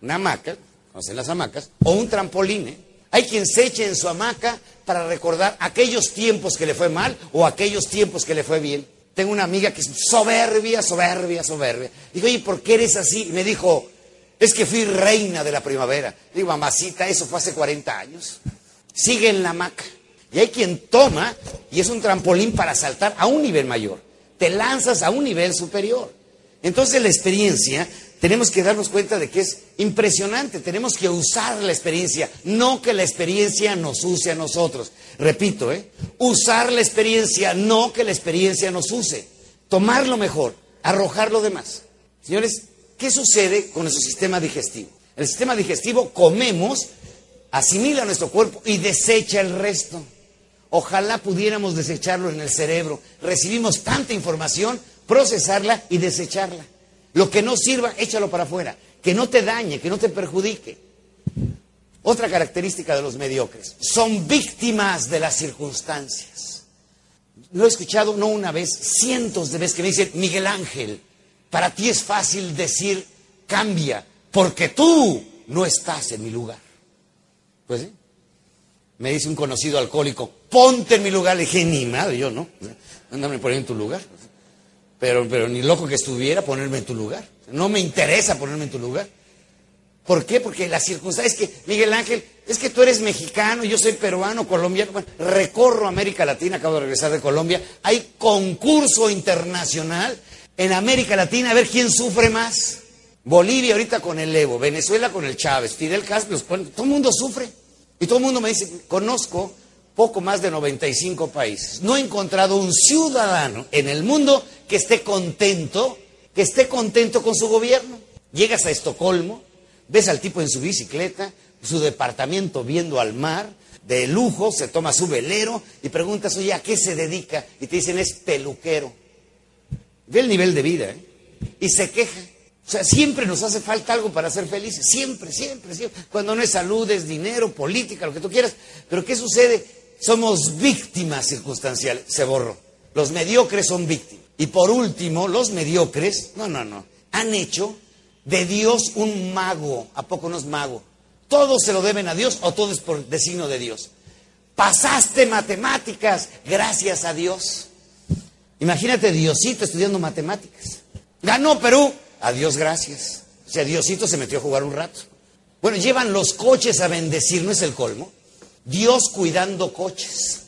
una hamaca, conocen las hamacas, o un trampolín. ¿eh? Hay quien se eche en su hamaca para recordar aquellos tiempos que le fue mal o aquellos tiempos que le fue bien. Tengo una amiga que es soberbia, soberbia, soberbia. Digo, oye, ¿por qué eres así? Y me dijo, es que fui reina de la primavera. Digo, mamacita, eso fue hace 40 años. Sigue en la hamaca. Y hay quien toma y es un trampolín para saltar a un nivel mayor. Te lanzas a un nivel superior. Entonces la experiencia, tenemos que darnos cuenta de que es impresionante, tenemos que usar la experiencia, no que la experiencia nos use a nosotros. Repito, ¿eh? usar la experiencia, no que la experiencia nos use. Tomar lo mejor, arrojar lo demás. Señores, ¿qué sucede con nuestro sistema digestivo? El sistema digestivo comemos, asimila nuestro cuerpo y desecha el resto. Ojalá pudiéramos desecharlo en el cerebro. Recibimos tanta información procesarla y desecharla. Lo que no sirva, échalo para afuera. Que no te dañe, que no te perjudique. Otra característica de los mediocres, son víctimas de las circunstancias. Lo he escuchado no una vez, cientos de veces que me dicen, Miguel Ángel, para ti es fácil decir cambia, porque tú no estás en mi lugar. Pues sí. Me dice un conocido alcohólico, ponte en mi lugar. Le dije, ni madre, yo no. Ándame poner en tu lugar. Pero, pero ni loco que estuviera ponerme en tu lugar. No me interesa ponerme en tu lugar. ¿Por qué? Porque la circunstancia es que, Miguel Ángel, es que tú eres mexicano, yo soy peruano, colombiano. recorro América Latina, acabo de regresar de Colombia. Hay concurso internacional en América Latina a ver quién sufre más. Bolivia ahorita con el Evo, Venezuela con el Chávez, Fidel Castro, todo el mundo sufre. Y todo el mundo me dice, conozco poco más de 95 países. No he encontrado un ciudadano en el mundo que esté contento, que esté contento con su gobierno. Llegas a Estocolmo, ves al tipo en su bicicleta, su departamento viendo al mar, de lujo, se toma su velero y preguntas, oye, ¿a qué se dedica? Y te dicen, es peluquero. Ve el nivel de vida, ¿eh? Y se queja. O sea, siempre nos hace falta algo para ser felices. Siempre, siempre, siempre. Cuando no es salud, es dinero, política, lo que tú quieras. Pero ¿qué sucede? Somos víctimas circunstanciales. Se borró. Los mediocres son víctimas. Y por último, los mediocres, no, no, no, han hecho de Dios un mago. ¿A poco no es mago? Todos se lo deben a Dios o todo es por designio de Dios. Pasaste matemáticas gracias a Dios. Imagínate Diosito estudiando matemáticas. Ganó Perú. A Dios gracias. O sea, Diosito se metió a jugar un rato. Bueno, llevan los coches a bendecir, ¿no es el colmo? Dios cuidando coches.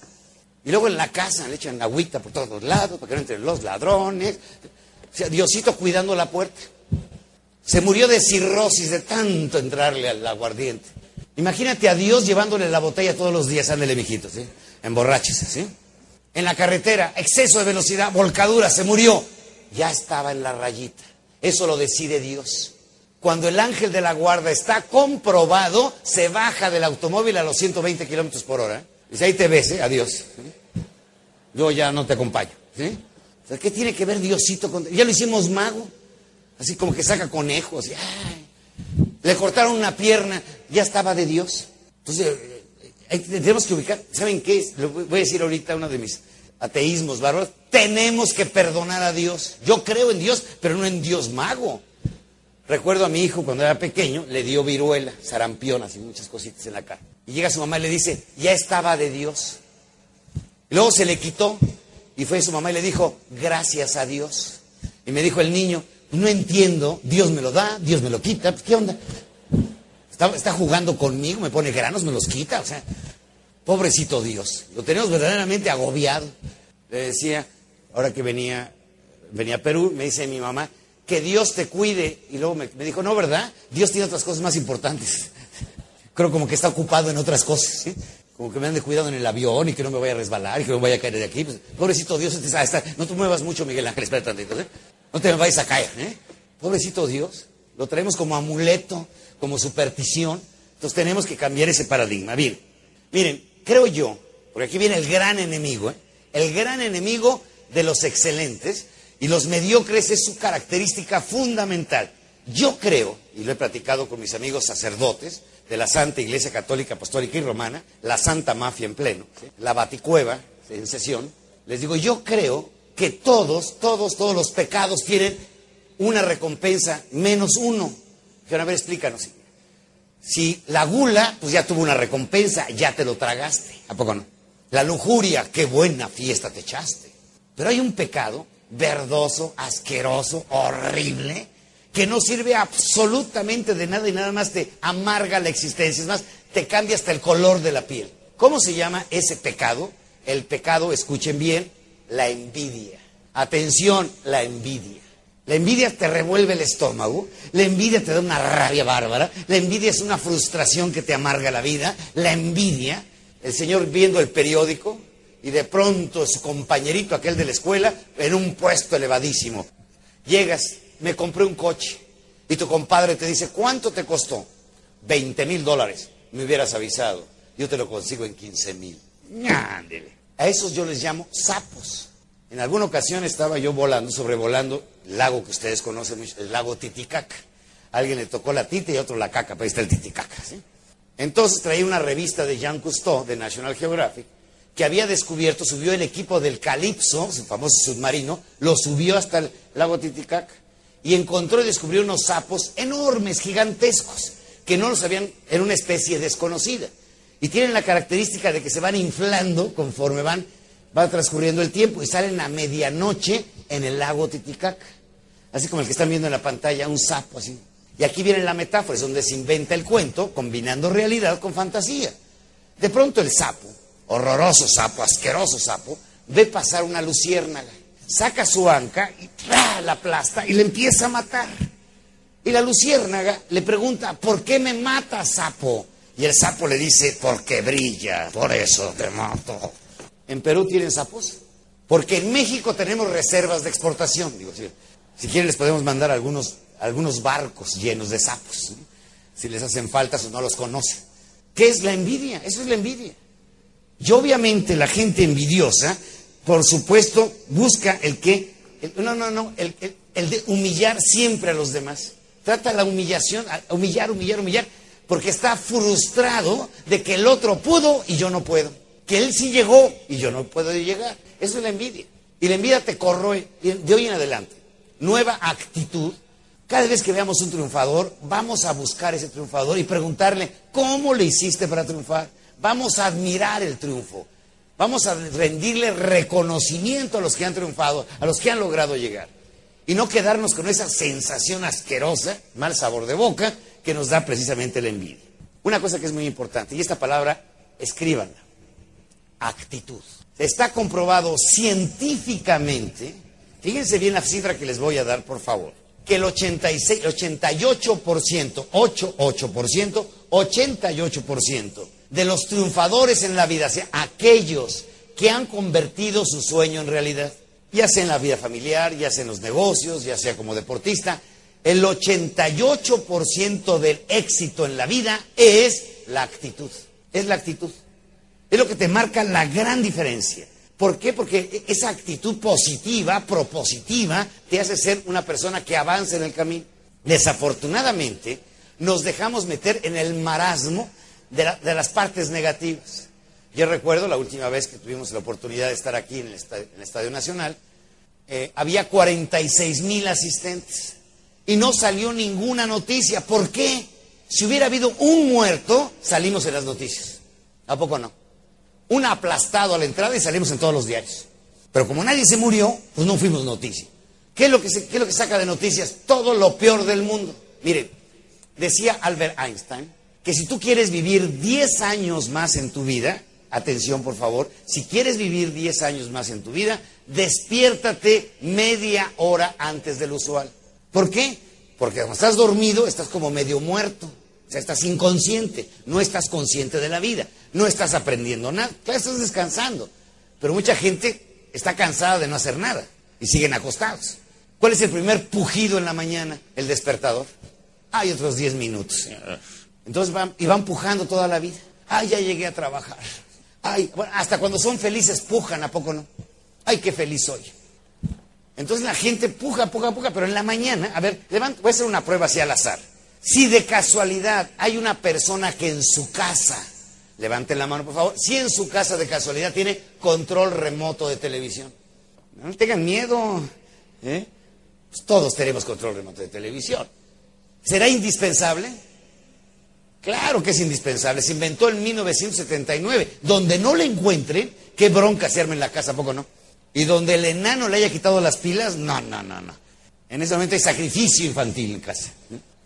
Y luego en la casa le echan agüita por todos lados para que no entren los ladrones. Diosito cuidando la puerta. Se murió de cirrosis de tanto entrarle al aguardiente. Imagínate a Dios llevándole la botella todos los días, ándele, mijito, ¿sí? Emborráchese, ¿sí? En la carretera, exceso de velocidad, volcadura, se murió. Ya estaba en la rayita. Eso lo decide Dios. Cuando el ángel de la guarda está comprobado, se baja del automóvil a los 120 kilómetros por hora. ¿eh? Dice, ahí te ves, ¿eh? adiós. Yo ya no te acompaño. ¿sí? ¿Qué tiene que ver Diosito con.? Ya lo hicimos mago. Así como que saca conejos. Le cortaron una pierna, ya estaba de Dios. Entonces, eh, tenemos que ubicar. ¿Saben qué? Lo voy a decir ahorita uno de mis ateísmos bárbaros. Tenemos que perdonar a Dios. Yo creo en Dios, pero no en Dios mago. Recuerdo a mi hijo cuando era pequeño, le dio viruela, sarampión, así muchas cositas en la cara. Y llega su mamá y le dice, ya estaba de Dios. Y luego se le quitó y fue su mamá y le dijo, gracias a Dios. Y me dijo el niño, no entiendo, Dios me lo da, Dios me lo quita, ¿qué onda? Está, está jugando conmigo, me pone granos, me los quita, o sea, pobrecito Dios, lo tenemos verdaderamente agobiado. Le decía, ahora que venía, venía a Perú, me dice mi mamá, que Dios te cuide. Y luego me, dijo, no, ¿verdad? Dios tiene otras cosas más importantes. Creo como que está ocupado en otras cosas. Como que me han de cuidado en el avión y que no me vaya a resbalar y que no me vaya a caer de aquí. Pues, pobrecito Dios, este, ah, está- no te muevas mucho, Miguel Ángel, espera tantito, ¿eh? No te vayas a caer, ¿eh? Pobrecito Dios, lo traemos como amuleto, como superstición. Entonces tenemos que cambiar ese paradigma. Bien, miren, creo yo, porque aquí viene el gran enemigo, ¿eh? El gran enemigo de los excelentes y los mediocres es su característica fundamental. Yo creo, y lo he platicado con mis amigos sacerdotes de la Santa Iglesia Católica Apostólica y Romana, la Santa Mafia en pleno, la Baticueva en sesión, les digo, yo creo que todos, todos, todos los pecados tienen una recompensa menos uno. Dijeron, a ver, explícanos. Si la gula, pues ya tuvo una recompensa, ya te lo tragaste. ¿A poco no? La lujuria, qué buena fiesta te echaste. Pero hay un pecado verdoso, asqueroso, horrible, que no sirve absolutamente de nada y nada más te amarga la existencia. Es más, te cambia hasta el color de la piel. ¿Cómo se llama ese pecado? El pecado, escuchen bien, la envidia. Atención, la envidia. La envidia te revuelve el estómago, la envidia te da una rabia bárbara, la envidia es una frustración que te amarga la vida, la envidia, el señor viendo el periódico y de pronto su compañerito, aquel de la escuela, en un puesto elevadísimo. Llegas, me compré un coche y tu compadre te dice, ¿cuánto te costó? 20 mil dólares. Me hubieras avisado, yo te lo consigo en 15 mil. Ándele. A esos yo les llamo sapos. En alguna ocasión estaba yo volando, sobrevolando el lago que ustedes conocen mucho, el lago Titicaca. Alguien le tocó la tita y otro la caca, pero ahí está el Titicaca. ¿sí? Entonces traía una revista de Jean Cousteau, de National Geographic, que había descubierto, subió el equipo del Calypso, su famoso submarino, lo subió hasta el lago Titicaca y encontró y descubrió unos sapos enormes, gigantescos, que no los habían, era una especie desconocida. Y tienen la característica de que se van inflando conforme van va transcurriendo el tiempo y salen a medianoche en el lago Titicaca. Así como el que están viendo en la pantalla, un sapo así. Y aquí viene la metáfora, es donde se inventa el cuento, combinando realidad con fantasía. De pronto el sapo, horroroso sapo, asqueroso sapo, ve pasar una luciérnaga, saca su anca y la aplasta y le empieza a matar. Y la luciérnaga le pregunta, ¿por qué me matas, sapo? Y el sapo le dice, porque brilla, por eso te mato. ¿En Perú tienen sapos? Porque en México tenemos reservas de exportación. Digo, si, quieren les podemos mandar algunos, algunos barcos llenos de sapos. Si les hacen falta, o no los conocen. ¿Qué es la envidia? Eso es la envidia. Y obviamente la gente envidiosa, por supuesto, busca el que, el- no, no, no, el, el- de humillar siempre a los demás. Trata la humillación, humillar, humillar, humillar, porque está frustrado de que el otro pudo y yo no puedo. Que él sí llegó y yo no puedo llegar. Eso es la envidia. Y la envidia te corroe de hoy en adelante. Nueva actitud. Cada vez que veamos un triunfador, vamos a buscar ese triunfador y preguntarle, ¿cómo le hiciste para triunfar? Vamos a admirar el triunfo. Vamos a rendirle reconocimiento a los que han triunfado, a los que han logrado llegar. Y no quedarnos con esa sensación asquerosa, mal sabor de boca, que nos da precisamente la envidia. Una cosa que es muy importante, y esta palabra, escríbanla actitud. Está comprobado científicamente, fíjense bien la cifra que les voy a dar, por favor, que el 86, 88%, 88%, 88% de los triunfadores en la vida, aquellos que han convertido su sueño en realidad, ya sea en la vida familiar, ya sea en los negocios, ya sea como deportista, el 88% del éxito en la vida es la actitud, es la actitud. Es lo que te marca la gran diferencia. ¿Por qué? Porque esa actitud positiva, propositiva, te hace ser una persona que avanza en el camino. Desafortunadamente, nos dejamos meter en el marasmo de, la- de las partes negativas. Yo recuerdo la última vez que tuvimos la oportunidad de estar aquí en el Estadio, en el Estadio Nacional, eh, había 46 mil asistentes y no salió ninguna noticia. ¿Por qué? Si hubiera habido un muerto, salimos en las noticias. ¿A poco no? un aplastado a la entrada y salimos en todos los diarios. Pero como nadie se murió, pues no fuimos noticia. ¿Qué es lo que, se- qué es lo que saca de noticias? Todo lo peor del mundo. Miren, decía Albert Einstein que si tú quieres vivir 10 años más en tu vida, atención por favor, si quieres vivir 10 años más en tu vida, despiértate media hora antes del usual. ¿Por qué? Porque cuando estás dormido estás como medio muerto. O sea, estás inconsciente, no estás consciente de la vida, no estás aprendiendo nada, claro, estás descansando. Pero mucha gente está cansada de no hacer nada y siguen acostados. ¿Cuál es el primer pujido en la mañana? El despertador. Hay otros 10 minutos. Entonces van, y van pujando toda la vida. Ay, ya llegué a trabajar. Ay, hasta cuando son felices pujan, ¿a poco no? Ay, qué feliz soy. Entonces la gente puja, puja, puja, pero en la mañana, a ver, levant- voy a hacer una prueba así al azar. Si de casualidad hay una persona que en su casa, levanten la mano por favor, si en su casa de casualidad tiene control remoto de televisión. No tengan miedo. ¿eh? Pues todos tenemos control remoto de televisión. ¿Será indispensable? Claro que es indispensable. Se inventó en 1979. Donde no le encuentren, qué bronca se arma en la casa, ¿a poco no? Y donde el enano le haya quitado las pilas, no, no, no, no. En ese momento hay sacrificio infantil en casa.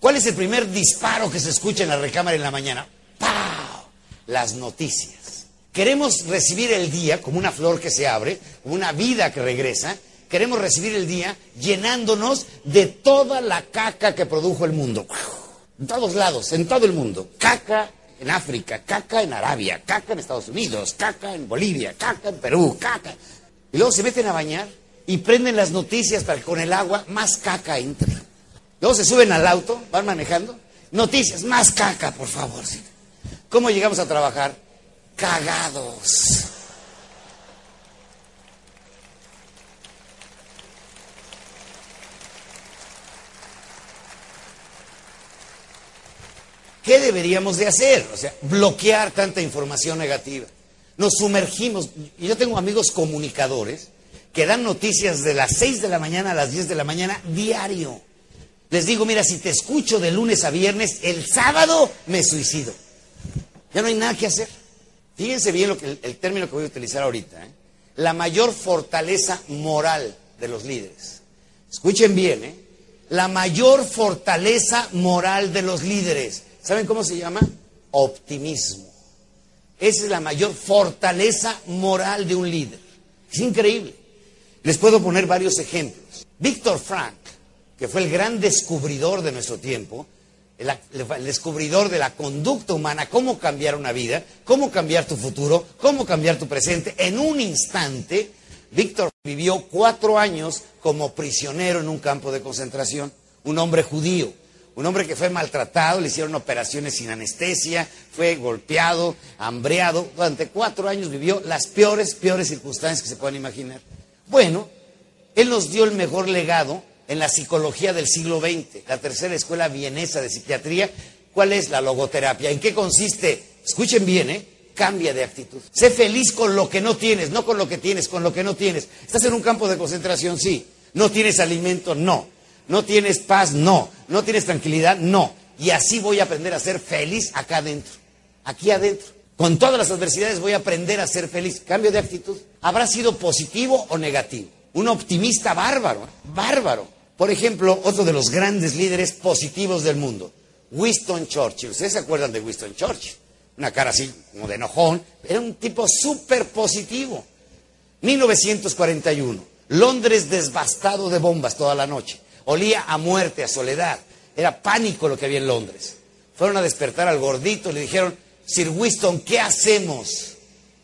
¿Cuál es el primer disparo que se escucha en la recámara en la mañana? ¡Pau! Las noticias. Queremos recibir el día como una flor que se abre, una vida que regresa. Queremos recibir el día llenándonos de toda la caca que produjo el mundo. En todos lados, en todo el mundo. Caca en África, caca en Arabia, caca en Estados Unidos, caca en Bolivia, caca en Perú, caca. Y luego se meten a bañar y prenden las noticias para que con el agua más caca entre. Luego se suben al auto, van manejando. Noticias, más caca, por favor. ¿Cómo llegamos a trabajar? Cagados. ¿Qué deberíamos de hacer? O sea, bloquear tanta información negativa. Nos sumergimos. Yo tengo amigos comunicadores que dan noticias de las 6 de la mañana a las 10 de la mañana diario. Les digo, mira, si te escucho de lunes a viernes, el sábado me suicido. Ya no hay nada que hacer. Fíjense bien lo que, el término que voy a utilizar ahorita. ¿eh? La mayor fortaleza moral de los líderes. Escuchen bien, ¿eh? La mayor fortaleza moral de los líderes. ¿Saben cómo se llama? Optimismo. Esa es la mayor fortaleza moral de un líder. Es increíble. Les puedo poner varios ejemplos. Víctor Frank, que fue el gran descubridor de nuestro tiempo, el, descubridor de la conducta humana, cómo cambiar una vida, cómo cambiar tu futuro, cómo cambiar tu presente, en un instante, Víctor vivió cuatro años como prisionero en un campo de concentración, un hombre judío. Un hombre que fue maltratado, le hicieron operaciones sin anestesia, fue golpeado, hambreado. Durante cuatro años vivió las peores, peores circunstancias que se puedan imaginar. Bueno, él nos dio el mejor legado en la psicología del siglo XX, la tercera escuela vienesa de psiquiatría. ¿Cuál es la logoterapia? ¿En qué consiste? Escuchen bien, ¿eh? Cambia de actitud. Sé feliz con lo que no tienes, no con lo que tienes, con lo que no tienes. ¿Estás en un campo de concentración? Sí. ¿No tienes alimento? No. ¿No tienes paz? No. ¿No tienes tranquilidad? No. Y así voy a aprender a ser feliz acá adentro. Aquí adentro. Con todas las adversidades voy a aprender a ser feliz. Cambio de actitud. ¿Habrá sido positivo o negativo? Un optimista bárbaro. ¿eh? Bárbaro. Por ejemplo, otro de los grandes líderes positivos del mundo. Winston Churchill. ¿Ustedes se acuerdan de Winston Churchill? Una cara así, como de enojón. Era un tipo súper positivo. 1941. Londres devastado de bombas toda la noche. Olía a muerte, a soledad. Era pánico lo que había en Londres. Fueron a despertar al gordito, le dijeron, Sir Winston, ¿qué hacemos?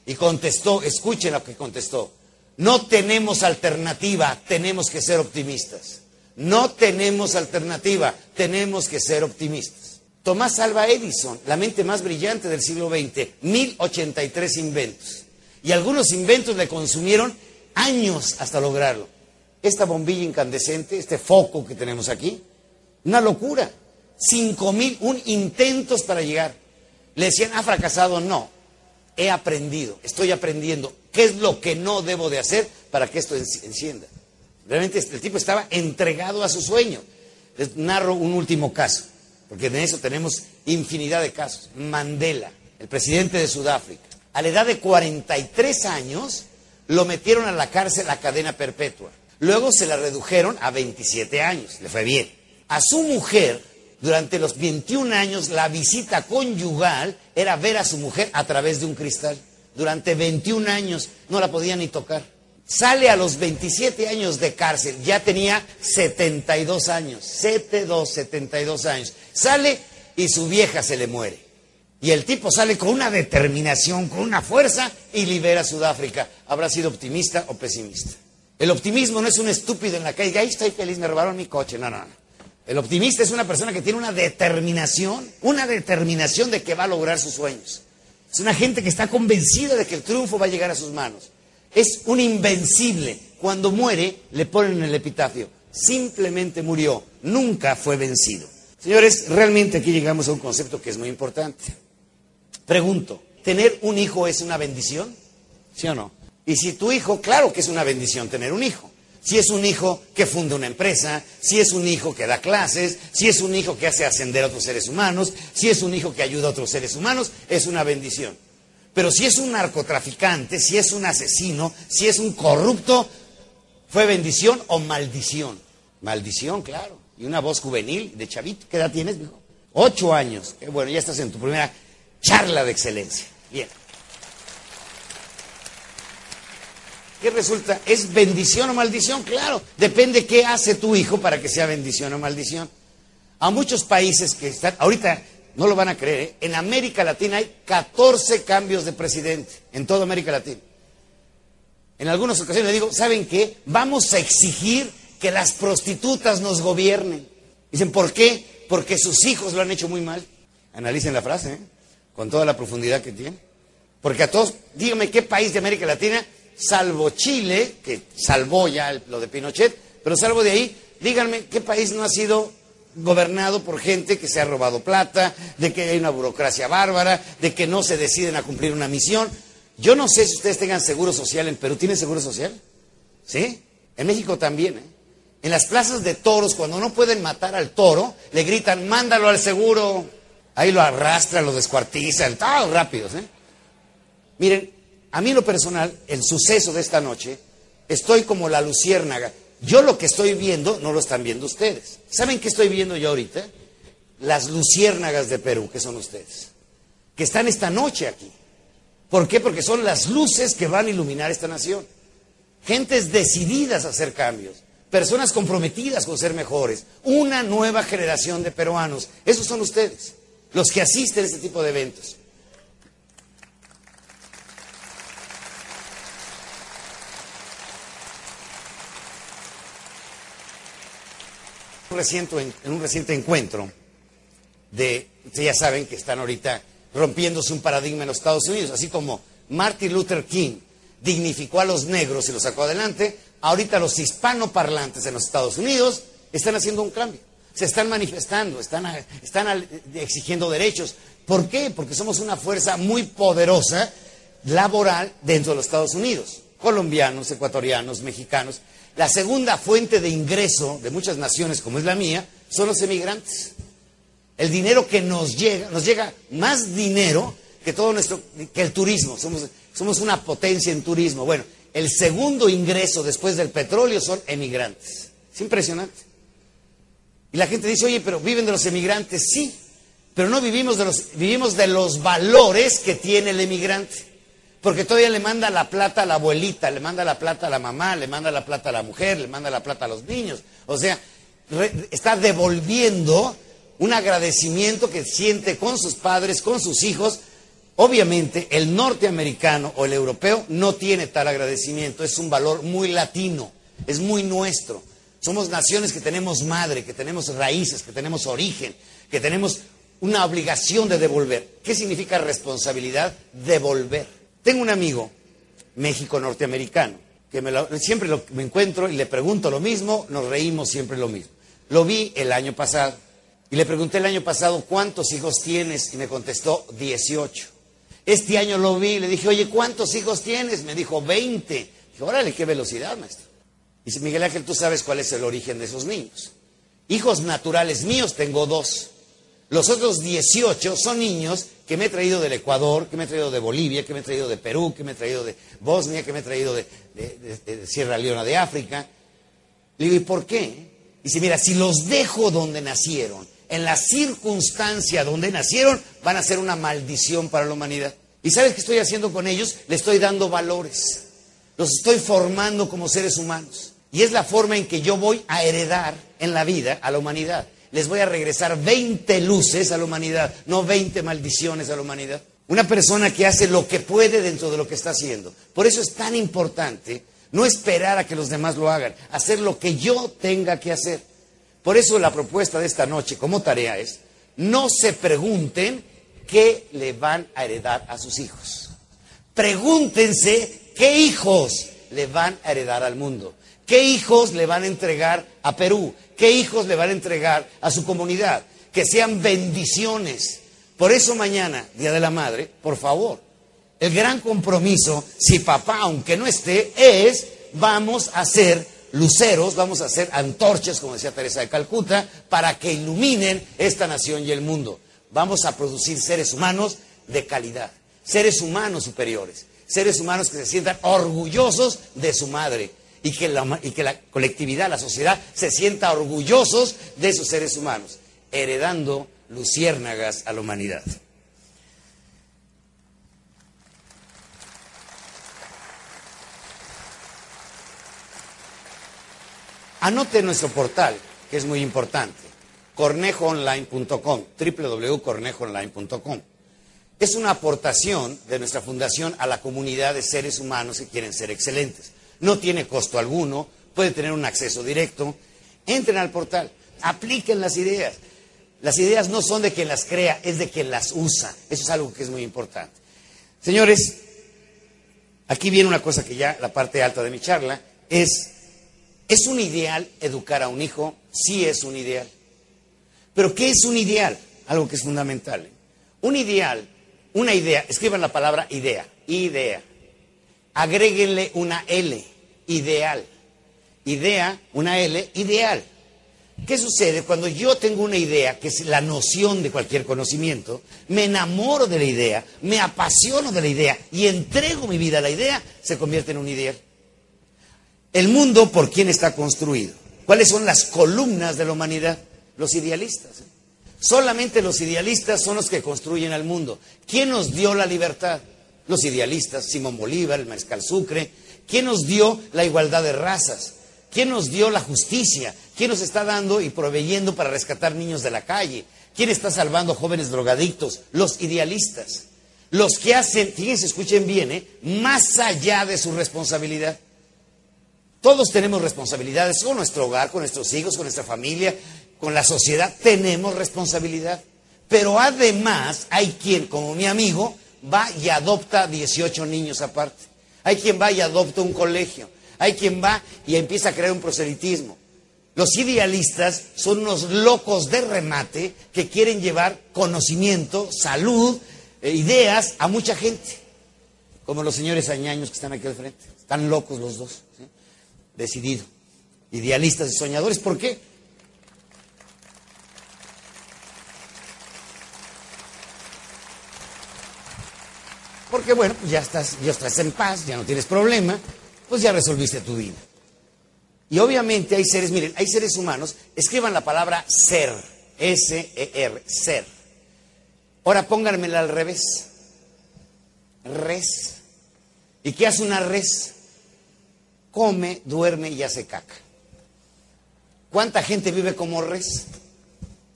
Y contestó, escuchen lo que contestó, no tenemos alternativa, tenemos que ser optimistas. No tenemos alternativa, tenemos que ser optimistas. Tomás Alva Edison, la mente más brillante del siglo XX, 1083 inventos. Y algunos inventos le consumieron años hasta lograrlo. Esta bombilla incandescente, este foco que tenemos aquí, una locura. Cinco mil, un intentos para llegar. Le decían, ¿ha fracasado? No. He aprendido, estoy aprendiendo. ¿Qué es lo que no debo de hacer para que esto encienda? Realmente el tipo estaba entregado a su sueño. Les narro un último caso, porque de eso tenemos infinidad de casos. Mandela, el presidente de Sudáfrica. a la edad de 43 años, lo metieron a la cárcel a cadena perpetua. Luego se la redujeron a 27 años, le fue bien. A su mujer, durante los 21 años, la visita conyugal era ver a su mujer a través de un cristal. Durante 21 años no la podía ni tocar. Sale a los 27 años de cárcel, ya tenía 72 años, 72, 72 años. Sale y su vieja se le muere. Y el tipo sale con una determinación, con una fuerza y libera a Sudáfrica. ¿Habrá sido optimista o pesimista? El optimismo no es un estúpido en la calle, ahí estoy feliz, me robaron mi coche. No, no, no. El optimista es una persona que tiene una determinación, una determinación de que va a lograr sus sueños. Es una gente que está convencida de que el triunfo va a llegar a sus manos. Es un invencible. Cuando muere, le ponen en el epitafio. Simplemente murió, nunca fue vencido. Señores, realmente aquí llegamos a un concepto que es muy importante. Pregunto, ¿tener un hijo es una bendición? ¿Sí o no? Y si tu hijo, claro que es una bendición tener un hijo. Si es un hijo que funda una empresa, si es un hijo que da clases, si es un hijo que hace ascender a otros seres humanos, si es un hijo que ayuda a otros seres humanos, es una bendición. Pero si es un narcotraficante, si es un asesino, si es un corrupto, ¿fue bendición o maldición? Maldición, claro. Y una voz juvenil de chavito. ¿Qué edad tienes, hijo? Ocho años. Qué bueno, ya estás en tu primera charla de excelencia. Bien. ¿Qué resulta? ¿Es bendición o maldición? Claro, depende qué hace tu hijo para que sea bendición o maldición. A muchos países que están, ahorita no lo van a creer, ¿eh? en América Latina hay 14 cambios de presidente, en toda América Latina. En algunas ocasiones le digo, ¿saben qué? Vamos a exigir que las prostitutas nos gobiernen. Dicen, ¿por qué? Porque sus hijos lo han hecho muy mal. Analicen la frase, ¿eh? con toda la profundidad que tiene. Porque a todos, díganme qué país de América Latina salvo Chile, que salvó ya lo de Pinochet, pero salvo de ahí, díganme qué país no ha sido gobernado por gente que se ha robado plata, de que hay una burocracia bárbara, de que no se deciden a cumplir una misión. Yo no sé si ustedes tengan seguro social en Perú. ¿Tienen seguro social? ¿Sí? En México también. ¿eh? En las plazas de toros, cuando no pueden matar al toro, le gritan, mándalo al seguro. Ahí lo arrastran, lo descuartizan, todos rápidos. ¿eh? Miren, a mí lo personal, el suceso de esta noche, estoy como la luciérnaga. Yo lo que estoy viendo no lo están viendo ustedes. ¿Saben qué estoy viendo yo ahorita? Las luciérnagas de Perú, que son ustedes, que están esta noche aquí. ¿Por qué? Porque son las luces que van a iluminar esta nación. Gentes decididas a hacer cambios, personas comprometidas con ser mejores, una nueva generación de peruanos. Esos son ustedes, los que asisten a este tipo de eventos. En un reciente encuentro de, ya saben que están ahorita rompiéndose un paradigma en los Estados Unidos, así como Martin Luther King dignificó a los negros y los sacó adelante, ahorita los hispanoparlantes en los Estados Unidos están haciendo un cambio, se están manifestando, están, están exigiendo derechos. ¿Por qué? Porque somos una fuerza muy poderosa laboral dentro de los Estados Unidos, colombianos, ecuatorianos, mexicanos, la segunda fuente de ingreso de muchas naciones, como es la mía, son los emigrantes. El dinero que nos llega, nos llega más dinero que todo nuestro, que el turismo. Somos, somos una potencia en turismo. Bueno, el segundo ingreso después del petróleo son emigrantes. Es impresionante. Y la gente dice, oye, pero viven de los emigrantes, sí, pero no vivimos de los, vivimos de los valores que tiene el emigrante. Porque todavía le manda la plata a la abuelita, le manda la plata a la mamá, le manda la plata a la mujer, le manda la plata a los niños. O sea, está devolviendo un agradecimiento que siente con sus padres, con sus hijos. Obviamente, el norteamericano o el europeo no tiene tal agradecimiento, es un valor muy latino, es muy nuestro. Somos naciones que tenemos madre, que tenemos raíces, que tenemos origen, que tenemos una obligación de devolver. ¿Qué significa responsabilidad? Devolver. Tengo un amigo, México norteamericano, que siempre me encuentro y le pregunto lo mismo, nos reímos siempre lo mismo. Lo vi el año pasado y le pregunté el año pasado cuántos hijos tienes y me contestó 18. Este año lo vi y le dije, oye, ¿cuántos hijos tienes? Me dijo 20. Dije, órale, qué velocidad, maestro. Dice, Miguel Ángel, tú sabes cuál es el origen de esos niños. Hijos naturales míos tengo dos. Los otros 18 son niños que me he traído del Ecuador, que me he traído de Bolivia, que me he traído de Perú, que me he traído de Bosnia, que me he traído de, Sierra Leona de África. Le digo, ¿y por qué? Dice, mira, si los dejo donde nacieron, en la circunstancia donde nacieron, van a ser una maldición para la humanidad. ¿Y sabes qué estoy haciendo con ellos? Le estoy dando valores. Los estoy formando como seres humanos. Y es la forma en que yo voy a heredar en la vida a la humanidad. Les voy a regresar 20 luces a la humanidad, no 20 maldiciones a la humanidad. Una persona que hace lo que puede dentro de lo que está haciendo. Por eso es tan importante no esperar a que los demás lo hagan, hacer lo que yo tenga que hacer. Por eso la propuesta de esta noche como tarea es, no se pregunten qué le van a heredar a sus hijos. Pregúntense qué hijos le van a heredar al mundo. ¿Qué hijos le van a entregar a Perú? ¿Qué hijos le van a entregar a su comunidad? Que sean bendiciones. Por eso mañana, Día de la Madre, por favor, el gran compromiso, si papá, aunque no esté, es vamos a hacer luceros, vamos a hacer antorchas, como decía Teresa de Calcuta, para que iluminen esta nación y el mundo. Vamos a producir seres humanos de calidad, seres humanos superiores, seres humanos que se sientan orgullosos de su madre y que la, y que la colectividad, la sociedad, se sienta orgullosos de esos seres humanos, heredando luciérnagas a la humanidad. Anote nuestro portal, que es muy importante, cornejoonline.com, www.cornejoonline.com. Es una aportación de nuestra fundación a la comunidad de seres humanos que quieren ser excelentes. No tiene costo alguno, puede tener un acceso directo. Entren al portal, apliquen las ideas. Las ideas no son de quien las crea, es de quien las usa. Eso es algo que es muy importante. Señores, aquí viene una cosa que ya la parte alta de mi charla es ¿Es un ideal educar a un hijo? Sí es un ideal. Pero ¿qué es un ideal? Algo que es fundamental. Un ideal, una idea, escriban la palabra idea, idea. Agréguenle una L, ideal. Idea, una L, ideal. ¿Qué sucede cuando yo tengo una idea, que es la noción de cualquier conocimiento, me enamoro de la idea, me apasiono de la idea y entrego mi vida a la idea, se convierte en un ideal? El mundo, ¿por quién está construido? ¿Cuáles son las columnas de la humanidad? Los idealistas. Solamente los idealistas son los que construyen al mundo. ¿Quién nos dio la libertad? Los idealistas, Simón Bolívar, el Mariscal Sucre. ¿Quién nos dio la igualdad de razas? ¿Quién nos dio la justicia? ¿Quién nos está dando y proveyendo para rescatar niños de la calle? ¿Quién está salvando jóvenes drogadictos? Los idealistas. Los que hacen, fíjense, escuchen bien, ¿eh? más allá de su responsabilidad. Todos tenemos responsabilidades con nuestro hogar, con nuestros hijos, con nuestra familia, con la sociedad. Tenemos responsabilidad. Pero además hay quien, como mi amigo, va y adopta 18 niños aparte. Hay quien va y adopta un colegio. Hay quien va y empieza a crear un proselitismo. Los idealistas son unos locos de remate que quieren llevar conocimiento, salud, eh, ideas a mucha gente. Como los señores añaños que están aquí al frente. Están locos los dos decidido. Idealistas y soñadores, ¿por qué? Porque bueno, pues ya estás, ya estás en paz, ya no tienes problema, pues ya resolviste tu vida. Y obviamente hay seres, miren, hay seres humanos, escriban la palabra ser, S-E-R, ser. Ahora pónganmela al revés. Res. ¿Y qué hace una res? come, duerme y hace caca. ¿Cuánta gente vive como res?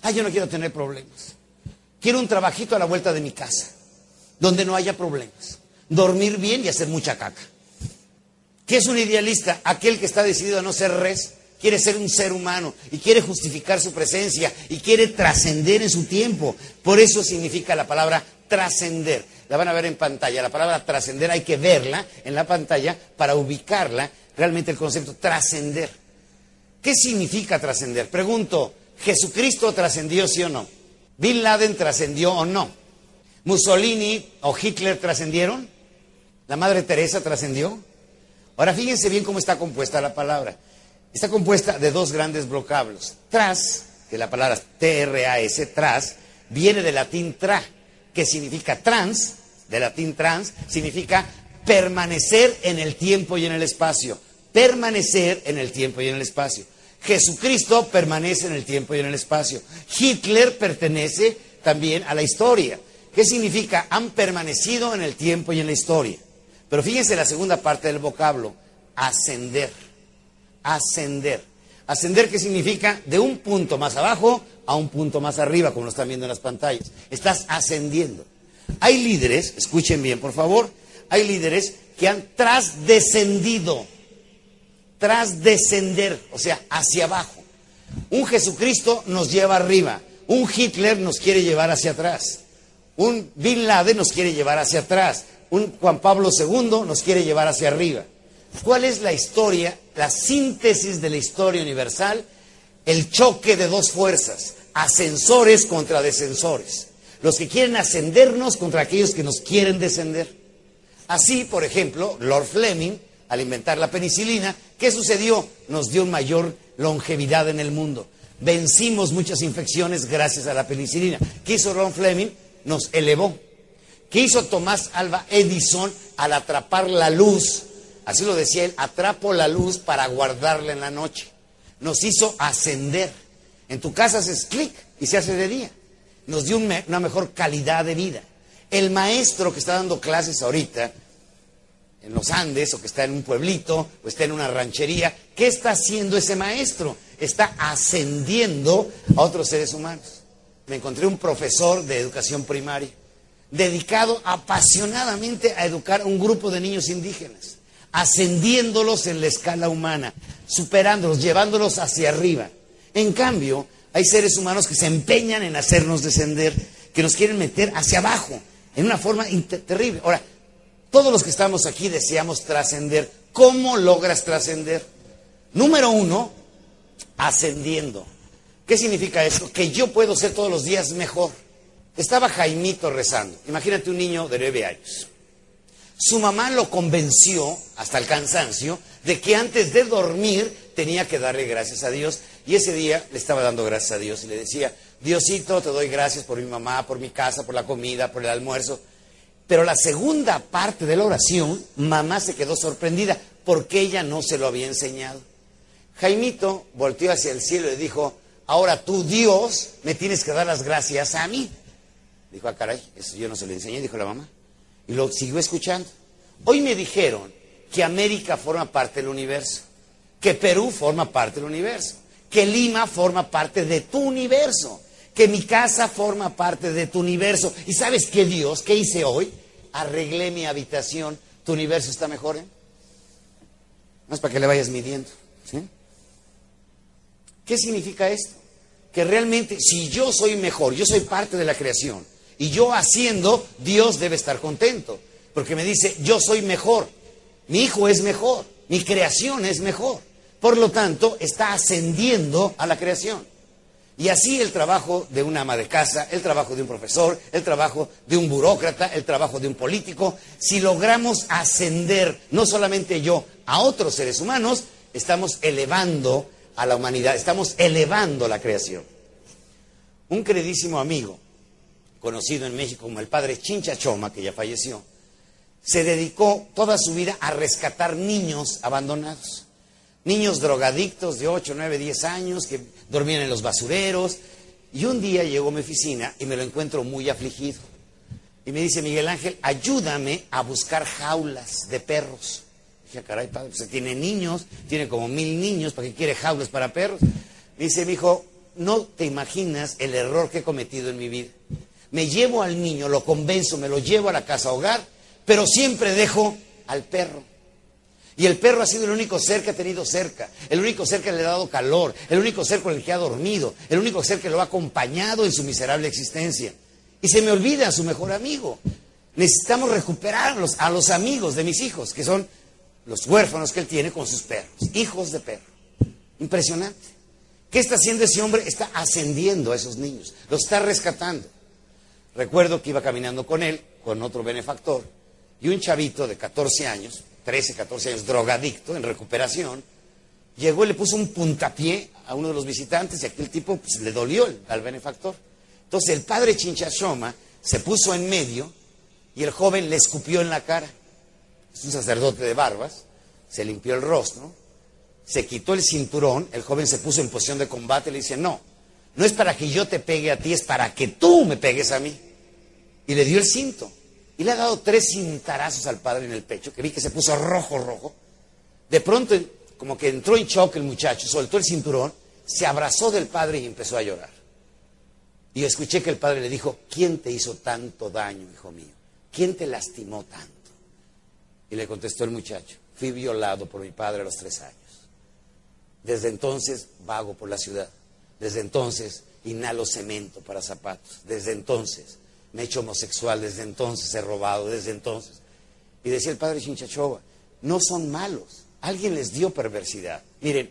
Ah, yo no quiero tener problemas. Quiero un trabajito a la vuelta de mi casa, donde no haya problemas. Dormir bien y hacer mucha caca. ¿Qué es un idealista? Aquel que está decidido a no ser res, quiere ser un ser humano y quiere justificar su presencia y quiere trascender en su tiempo. Por eso significa la palabra trascender. La van a ver en pantalla. La palabra trascender hay que verla en la pantalla para ubicarla realmente el concepto trascender. ¿Qué significa trascender? Pregunto, ¿Jesucristo trascendió sí o no? ¿Bin Laden trascendió o no? ¿Mussolini o Hitler trascendieron? ¿La Madre Teresa trascendió? Ahora fíjense bien cómo está compuesta la palabra. Está compuesta de dos grandes vocablos. Tras, que la palabra T-R-A-S, tras, viene del latín tra, que significa trans, de latín trans, significa permanecer en el tiempo y en el espacio. Permanecer en el tiempo y en el espacio. Jesucristo permanece en el tiempo y en el espacio. Hitler pertenece también a la historia. ¿Qué significa? Han permanecido en el tiempo y en la historia. Pero fíjense la segunda parte del vocablo, ascender. Ascender. Ascender, ¿qué significa? De un punto más abajo a un punto más arriba, como lo están viendo en las pantallas. Estás ascendiendo. Hay líderes, escuchen bien, por favor, hay líderes que han trasdescendido, trasdescender, o sea, hacia abajo. Un Jesucristo nos lleva arriba, un Hitler nos quiere llevar hacia atrás, un Bin Laden nos quiere llevar hacia atrás, un Juan Pablo II nos quiere llevar hacia arriba. ¿Cuál es la historia, la síntesis de la historia universal? El choque de dos fuerzas, ascensores contra descensores. Los que quieren ascendernos contra aquellos que nos quieren descender. Así, por ejemplo, Lord Fleming, al inventar la penicilina, ¿qué sucedió? Nos dio mayor longevidad en el mundo. Vencimos muchas infecciones gracias a la penicilina. ¿Qué hizo Lord Fleming? Nos elevó. ¿Qué hizo Tomás Alba Edison al atrapar la luz? Así lo decía él, atrapo la luz para guardarla en la noche. Nos hizo ascender. En tu casa haces clic y se hace de día. Nos dio una mejor calidad de vida. El maestro que está dando clases ahorita en los Andes o que está en un pueblito o está en una ranchería, ¿qué está haciendo ese maestro? Está ascendiendo a otros seres humanos. Me encontré un profesor de educación primaria dedicado apasionadamente a educar a un grupo de niños indígenas, ascendiéndolos en la escala humana, superándolos, llevándolos hacia arriba. En cambio, hay seres humanos que se empeñan en hacernos descender, que nos quieren meter hacia abajo, en una forma terrible. Ahora, todos los que estamos aquí deseamos trascender. ¿Cómo logras trascender? Número uno, ascendiendo. ¿Qué significa eso? Que yo puedo ser todos los días mejor. Estaba Jaimito rezando. Imagínate un niño de nueve años. Su mamá lo convenció, hasta el cansancio, de que antes de dormir tenía que darle gracias a Dios. Y ese día le estaba dando gracias a Dios y le decía, Diosito, te doy gracias por mi mamá, por mi casa, por la comida, por el almuerzo. Pero la segunda parte de la oración, mamá se quedó sorprendida porque ella no se lo había enseñado. Jaimito volteó hacia el cielo y dijo, ahora tú Dios me tienes que dar las gracias a mí. Dijo, ah, caray, eso yo no se lo enseñé, dijo la mamá. Y lo siguió escuchando. Hoy me dijeron que América forma parte del universo, que Perú forma parte del universo, que Lima forma parte de tu universo, que mi casa forma parte de tu universo. ¿Y sabes qué Dios? ¿Qué hice hoy? Arreglé mi habitación. ¿Tu universo está mejor? Eh? No es para que le vayas midiendo. ¿Qué significa esto? Que realmente si yo soy mejor, yo soy parte de la creación, y yo haciendo, Dios debe estar contento. Porque me dice, yo soy mejor. Mi hijo es mejor. Mi creación es mejor. Por lo tanto, está ascendiendo a la creación. Y así el trabajo de una ama de casa, el trabajo de un profesor, el trabajo de un burócrata, el trabajo de un político, si logramos ascender, no solamente yo, a otros seres humanos, estamos elevando a la humanidad, estamos elevando la creación. Un queridísimo amigo conocido en México como el padre Chincha Choma, que ya falleció, se dedicó toda su vida a rescatar niños abandonados. Niños drogadictos de 8, 9, 10 años que dormían en los basureros. Y un día llegó a mi oficina y me lo encuentro muy afligido. Y me dice, Miguel Ángel, ayúdame a buscar jaulas de perros. Dije, caray, padre, pues tiene niños, tiene como mil niños, ¿para qué quiere jaulas para perros? Me dice, mi hijo, no te imaginas el error que he cometido en mi vida me llevo al niño, lo convenzo, me lo llevo a la casa hogar, pero siempre dejo al perro. Y el perro ha sido el único ser que ha tenido cerca, el único ser que le ha dado calor, el único ser con el que ha dormido, el único ser que lo ha acompañado en su miserable existencia. Y se me olvida a su mejor amigo. Necesitamos recuperar a los amigos de mis hijos, que son los huérfanos que él tiene con sus perros, hijos de perro. Impresionante. ¿Qué está haciendo ese hombre? Está ascendiendo a esos niños, los está rescatando. Recuerdo que iba caminando con él, con otro benefactor, y un chavito de 14 años, 13, 14 años, drogadicto, en recuperación, llegó y le puso un puntapié a uno de los visitantes y aquel tipo pues, le dolió al benefactor. Entonces el padre Chinchashoma se puso en medio y el joven le escupió en la cara. Es un sacerdote de barbas, se limpió el rostro, se quitó el cinturón, el joven se puso en posición de combate y le dice, no, no es para que yo te pegue a ti, es para que tú me pegues a mí. Y le dio el cinto. Y le ha dado tres cintarazos al padre en el pecho, que vi que se puso rojo, rojo. De pronto, como que entró en shock el muchacho, soltó el cinturón, se abrazó del padre y empezó a llorar. Y escuché que el padre le dijo, ¿quién te hizo tanto daño, hijo mío? ¿Quién te lastimó tanto? Y le contestó el muchacho, fui violado por mi padre a los tres años. Desde entonces vago por la ciudad. Desde entonces inhalo cemento para zapatos. Desde entonces me he hecho homosexual. Desde entonces he robado. Desde entonces. Y decía el padre Chinchachova, no son malos. Alguien les dio perversidad. Miren,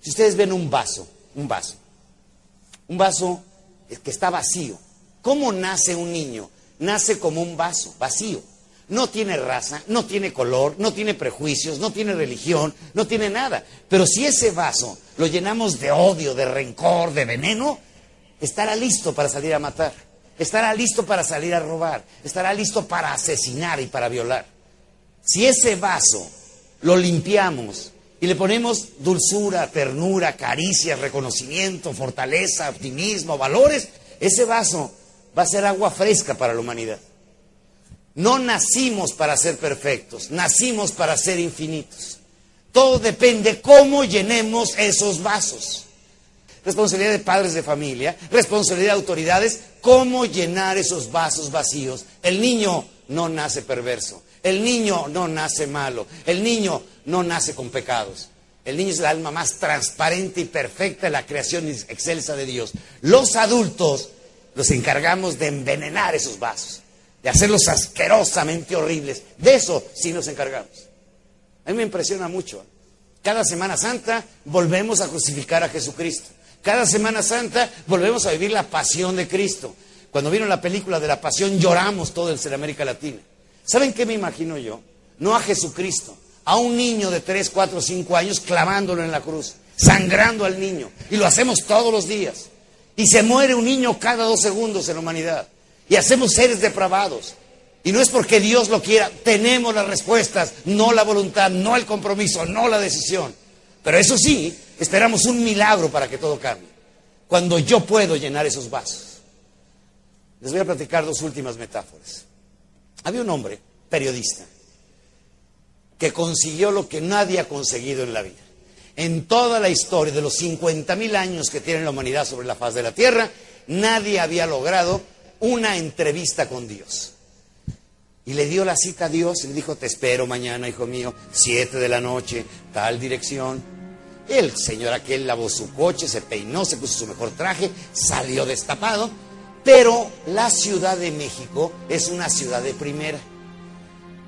si ustedes ven un vaso, un vaso, un vaso que está vacío, ¿cómo nace un niño? Nace como un vaso, vacío. No tiene raza, no tiene color, no tiene prejuicios, no tiene religión, no tiene nada. Pero si ese vaso lo llenamos de odio, de rencor, de veneno, estará listo para salir a matar, estará listo para salir a robar, estará listo para asesinar y para violar. Si ese vaso lo limpiamos y le ponemos dulzura, ternura, caricia, reconocimiento, fortaleza, optimismo, valores, ese vaso va a ser agua fresca para la humanidad. No nacimos para ser perfectos, nacimos para ser infinitos. Todo depende cómo llenemos esos vasos. Responsabilidad de padres de familia, responsabilidad de autoridades, cómo llenar esos vasos vacíos. El niño no nace perverso, el niño no nace malo, el niño no nace con pecados. El niño es el alma más transparente y perfecta de la creación excelsa de Dios. Los adultos nos encargamos de envenenar esos vasos de hacerlos asquerosamente horribles. De eso sí nos encargamos. A mí me impresiona mucho. Cada Semana Santa volvemos a crucificar a Jesucristo. Cada Semana Santa volvemos a vivir la pasión de Cristo. Cuando vieron la película de la pasión lloramos todo en América Latina. ¿Saben qué me imagino yo? No a Jesucristo, a un niño de 3, 4, 5 años clavándolo en la cruz, sangrando al niño. Y lo hacemos todos los días. Y se muere un niño cada dos segundos en la humanidad y hacemos seres depravados. Y no es porque Dios lo quiera, tenemos las respuestas, no la voluntad, no el compromiso, no la decisión. Pero eso sí, esperamos un milagro para que todo cambie. Cuando yo puedo llenar esos vasos. Les voy a platicar dos últimas metáforas. Había un hombre, periodista, que consiguió lo que nadie ha conseguido en la vida. En toda la historia de los 50 mil años que tiene la humanidad sobre la faz de la tierra, nadie había logrado una entrevista con Dios. Y le dio la cita a Dios y le dijo, te espero mañana, hijo mío, siete de la noche, tal dirección. El señor aquel lavó su coche, se peinó, se puso su mejor traje, salió destapado, pero la Ciudad de México es una ciudad de primera.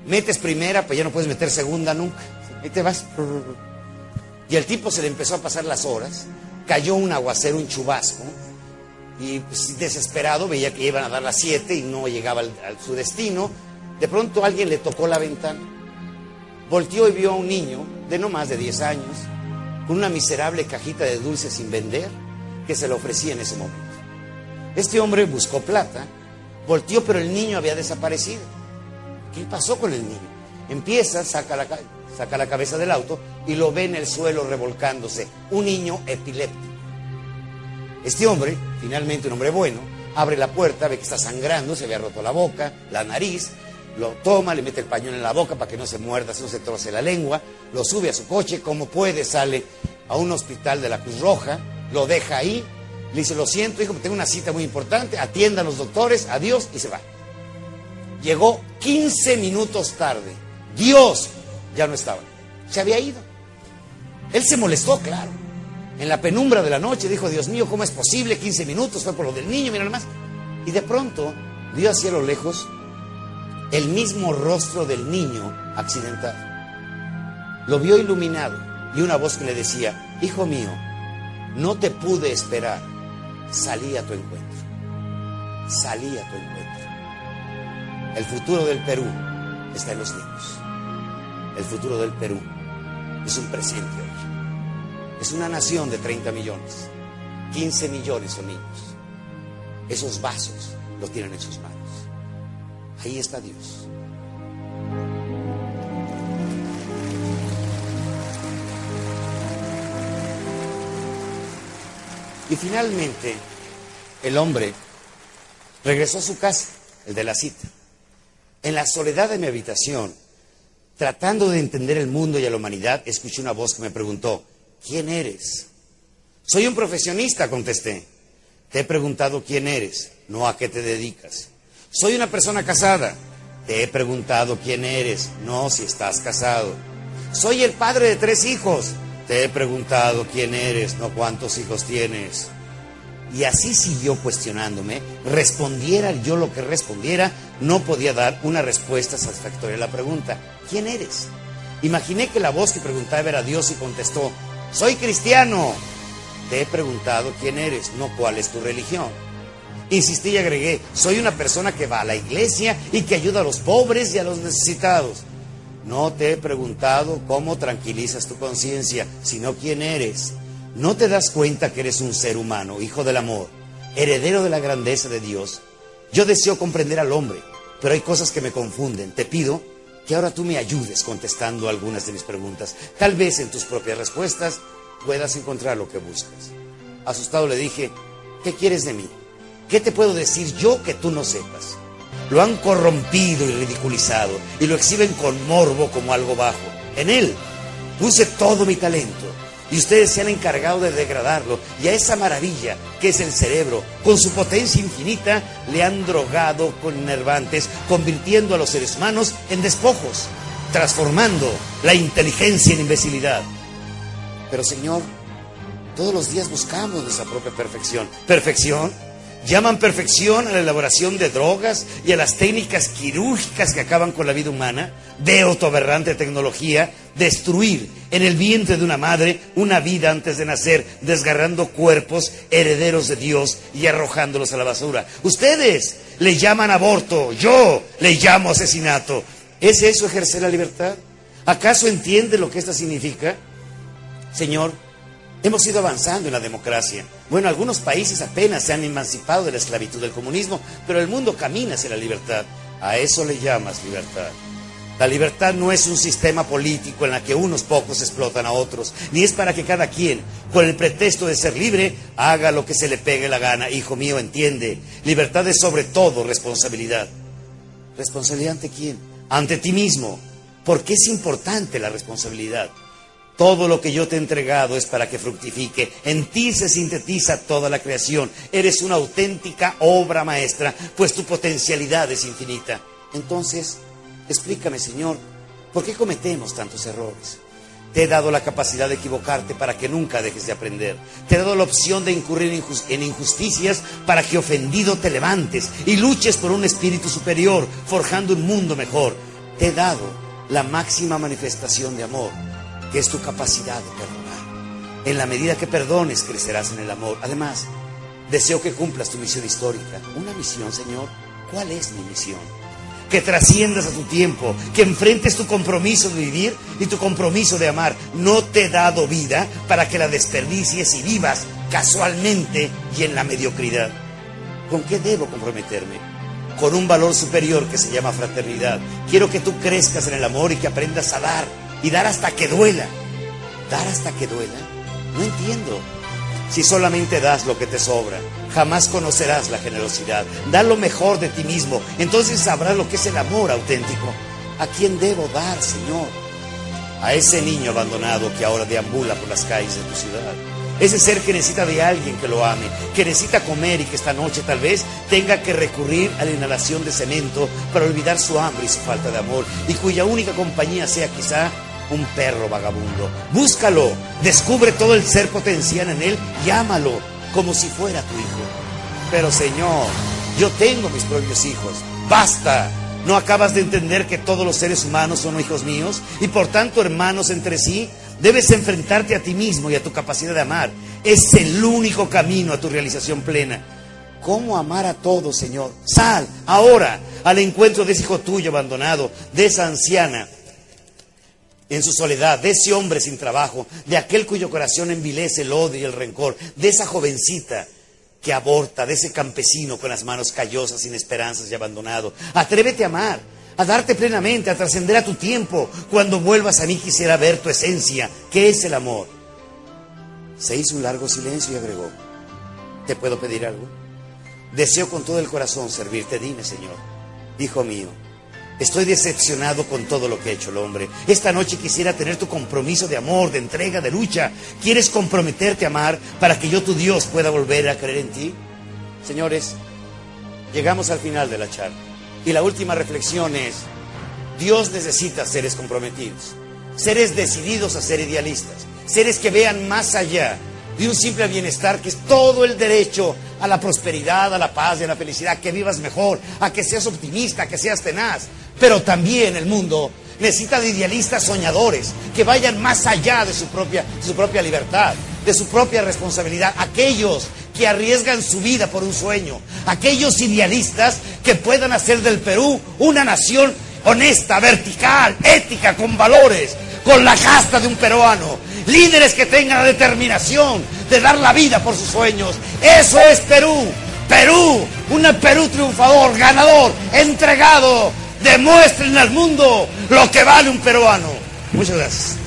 Metes primera, pues ya no puedes meter segunda nunca. Ahí te vas. Y el tipo se le empezó a pasar las horas, cayó un aguacero, un chubasco, y pues, desesperado veía que iban a dar las 7 y no llegaba a su destino. De pronto alguien le tocó la ventana, volteó y vio a un niño de no más de 10 años con una miserable cajita de dulces sin vender que se le ofrecía en ese momento. Este hombre buscó plata, volteó pero el niño había desaparecido. ¿Qué pasó con el niño? Empieza, saca la, saca la cabeza del auto y lo ve en el suelo revolcándose, un niño epiléptico. Este hombre, finalmente un hombre bueno, abre la puerta, ve que está sangrando, se había roto la boca, la nariz, lo toma, le mete el pañuelo en la boca para que no se muerda, no se troce la lengua, lo sube a su coche, como puede, sale a un hospital de la Cruz Roja, lo deja ahí, le dice, lo siento, hijo, tengo una cita muy importante, atienda a los doctores, adiós, y se va. Llegó 15 minutos tarde, Dios ya no estaba, se había ido. Él se molestó, claro en la penumbra de la noche, dijo, Dios mío, ¿cómo es posible? 15 minutos, fue por lo del niño, mira más. Y de pronto vio hacia lo lejos el mismo rostro del niño accidentado. Lo vio iluminado y una voz que le decía, hijo mío, no te pude esperar, salí a tu encuentro, salí a tu encuentro. El futuro del Perú está en los niños. El futuro del Perú es un presente. Es una nación de 30 millones. 15 millones son niños. esos vasos lo tienen en sus manos. Ahí está Dios. Y finalmente, el hombre regresó a su casa, el de la cita. En la soledad de mi habitación, tratando de entender el mundo y a la humanidad, escuché una voz que me preguntó, ¿quién eres? Soy un profesionista, contesté. Te he preguntado quién eres, no a qué te dedicas. Soy una persona casada. Te he preguntado quién eres, no si estás casado. Soy el padre de tres hijos. Te he preguntado quién eres, no cuántos hijos tienes. Y así siguió cuestionándome. Respondiera yo lo que respondiera, no podía dar una respuesta satisfactoria a la pregunta. ¿Quién eres? Imaginé que la voz que preguntaba era Dios y contestó, soy cristiano. Te he preguntado quién eres, no cuál es tu religión. Insistí y agregué, soy una persona que va a la iglesia y que ayuda a los pobres y a los necesitados. No te he preguntado cómo tranquilizas tu conciencia, sino quién eres. ¿No te das cuenta que eres un ser humano, hijo del amor, heredero de la grandeza de Dios? Yo deseo comprender al hombre, pero hay cosas que me confunden. Te pido que ahora tú me ayudes contestando algunas de mis preguntas. Tal vez en tus propias respuestas puedas encontrar lo que buscas. Asustado le dije, ¿qué quieres de mí? ¿Qué te puedo decir yo que tú no sepas? Lo han corrompido y ridiculizado y lo exhiben con morbo como algo bajo. En él puse todo mi talento y ustedes se han encargado de degradarlo y a esa maravilla que es el cerebro, con su potencia infinita, le han drogado con enervantes, convirtiendo a los seres humanos en despojos, transformando la inteligencia en imbecilidad. Pero Señor, todos los días buscamos nuestra propia perfección. ¿Perfección? Llaman perfección a la elaboración de drogas y a las técnicas quirúrgicas que acaban con la vida humana, de autoaberrante tecnología, destruir en el vientre de una madre una vida antes de nacer, desgarrando cuerpos herederos de Dios y arrojándolos a la basura. Ustedes le llaman aborto, yo le llamo asesinato. ¿Es eso ejercer la libertad? ¿Acaso entiende lo que esto significa? Señor, hemos ido avanzando en la democracia. Bueno, algunos países apenas se han emancipado de la esclavitud del comunismo, pero el mundo camina hacia la libertad. A eso le llamas libertad. La libertad no es un sistema político en la que unos pocos explotan a otros, ni es para que cada quien, con el pretexto de ser libre, haga lo que se le pegue la gana. Hijo mío, entiende, libertad es sobre todo responsabilidad. ¿Responsabilidad ante quién? Ante ti mismo. ¿Por qué es importante la responsabilidad? Todo lo que yo te he entregado es para que fructifique. En ti se sintetiza toda la creación. Eres una auténtica obra maestra, pues tu potencialidad es infinita. Entonces, explícame, Señor, ¿por qué cometemos tantos errores? Te he dado la capacidad de equivocarte para que nunca dejes de aprender. Te he dado la opción de incurrir en injusticias para que ofendido te levantes y luches por un espíritu superior, forjando un mundo mejor. Te he dado la máxima manifestación de amor que es tu capacidad de perdonar. En la medida que perdones, crecerás en el amor. Además, deseo que cumplas tu misión histórica. ¿Una misión, Señor? ¿Cuál es mi misión? Que trasciendas a tu tiempo, que enfrentes tu compromiso de vivir y tu compromiso de amar. No te he dado vida para que la desperdicies y vivas casualmente y en la mediocridad. ¿Con qué debo comprometerme? Con un valor superior que se llama fraternidad. Quiero que tú crezcas en el amor y que aprendas a dar y dar hasta que duela. ¿Dar hasta que duela? No entiendo. Si solamente das lo que te sobra, jamás conocerás la generosidad. Da lo mejor de ti mismo, entonces sabrás lo que es el amor auténtico. ¿A quién debo dar, Señor? A ese niño abandonado que ahora deambula por las calles de tu ciudad. Ese ser que necesita de alguien que lo ame, que necesita comer y que esta noche tal vez tenga que recurrir a la inhalación de cemento para olvidar su hambre y su falta de amor, y cuya única compañía sea quizá un perro vagabundo. Búscalo, descubre todo el ser potencial en él y ámalo como si fuera tu hijo. Pero Señor, yo tengo mis propios hijos. Basta. ¿No acabas de entender que todos los seres humanos son hijos míos y por tanto hermanos entre sí? Debes enfrentarte a ti mismo y a tu capacidad de amar. Es el único camino a tu realización plena. ¿Cómo amar a todos, Señor? Sal ahora al encuentro de ese hijo tuyo abandonado, de esa anciana en su soledad, de ese hombre sin trabajo, de aquel cuyo corazón envilece el odio y el rencor, de esa jovencita que aborta, de ese campesino con las manos callosas, sin esperanzas y abandonado. Atrévete a amar, a darte plenamente, a trascender a tu tiempo. Cuando vuelvas a mí quisiera ver tu esencia, que es el amor. Se hizo un largo silencio y agregó, ¿te puedo pedir algo? Deseo con todo el corazón servirte, dime, Señor. Hijo mío, Estoy decepcionado con todo lo que ha hecho el hombre. Esta noche quisiera tener tu compromiso de amor, de entrega, de lucha. ¿Quieres comprometerte a amar para que yo, tu Dios, pueda volver a creer en ti? Señores, llegamos al final de la charla. Y la última reflexión es, Dios necesita seres comprometidos, seres decididos a ser idealistas, seres que vean más allá de un simple bienestar que es todo el derecho a la prosperidad, a la paz y a la felicidad, que vivas mejor, a que seas optimista, a que seas tenaz. Pero también el mundo necesita de idealistas soñadores que vayan más allá de su propia, de su propia libertad, de su propia responsabilidad. Aquellos que arriesgan su vida por un sueño, aquellos idealistas que puedan hacer del Perú una nación honesta, vertical, ética, con valores, con la casta de un peruano. Líderes que tengan la determinación de dar la vida por sus sueños. Eso es Perú. Perú, un Perú triunfador, ganador, entregado. Demuestren al mundo lo que vale un peruano. Muchas gracias.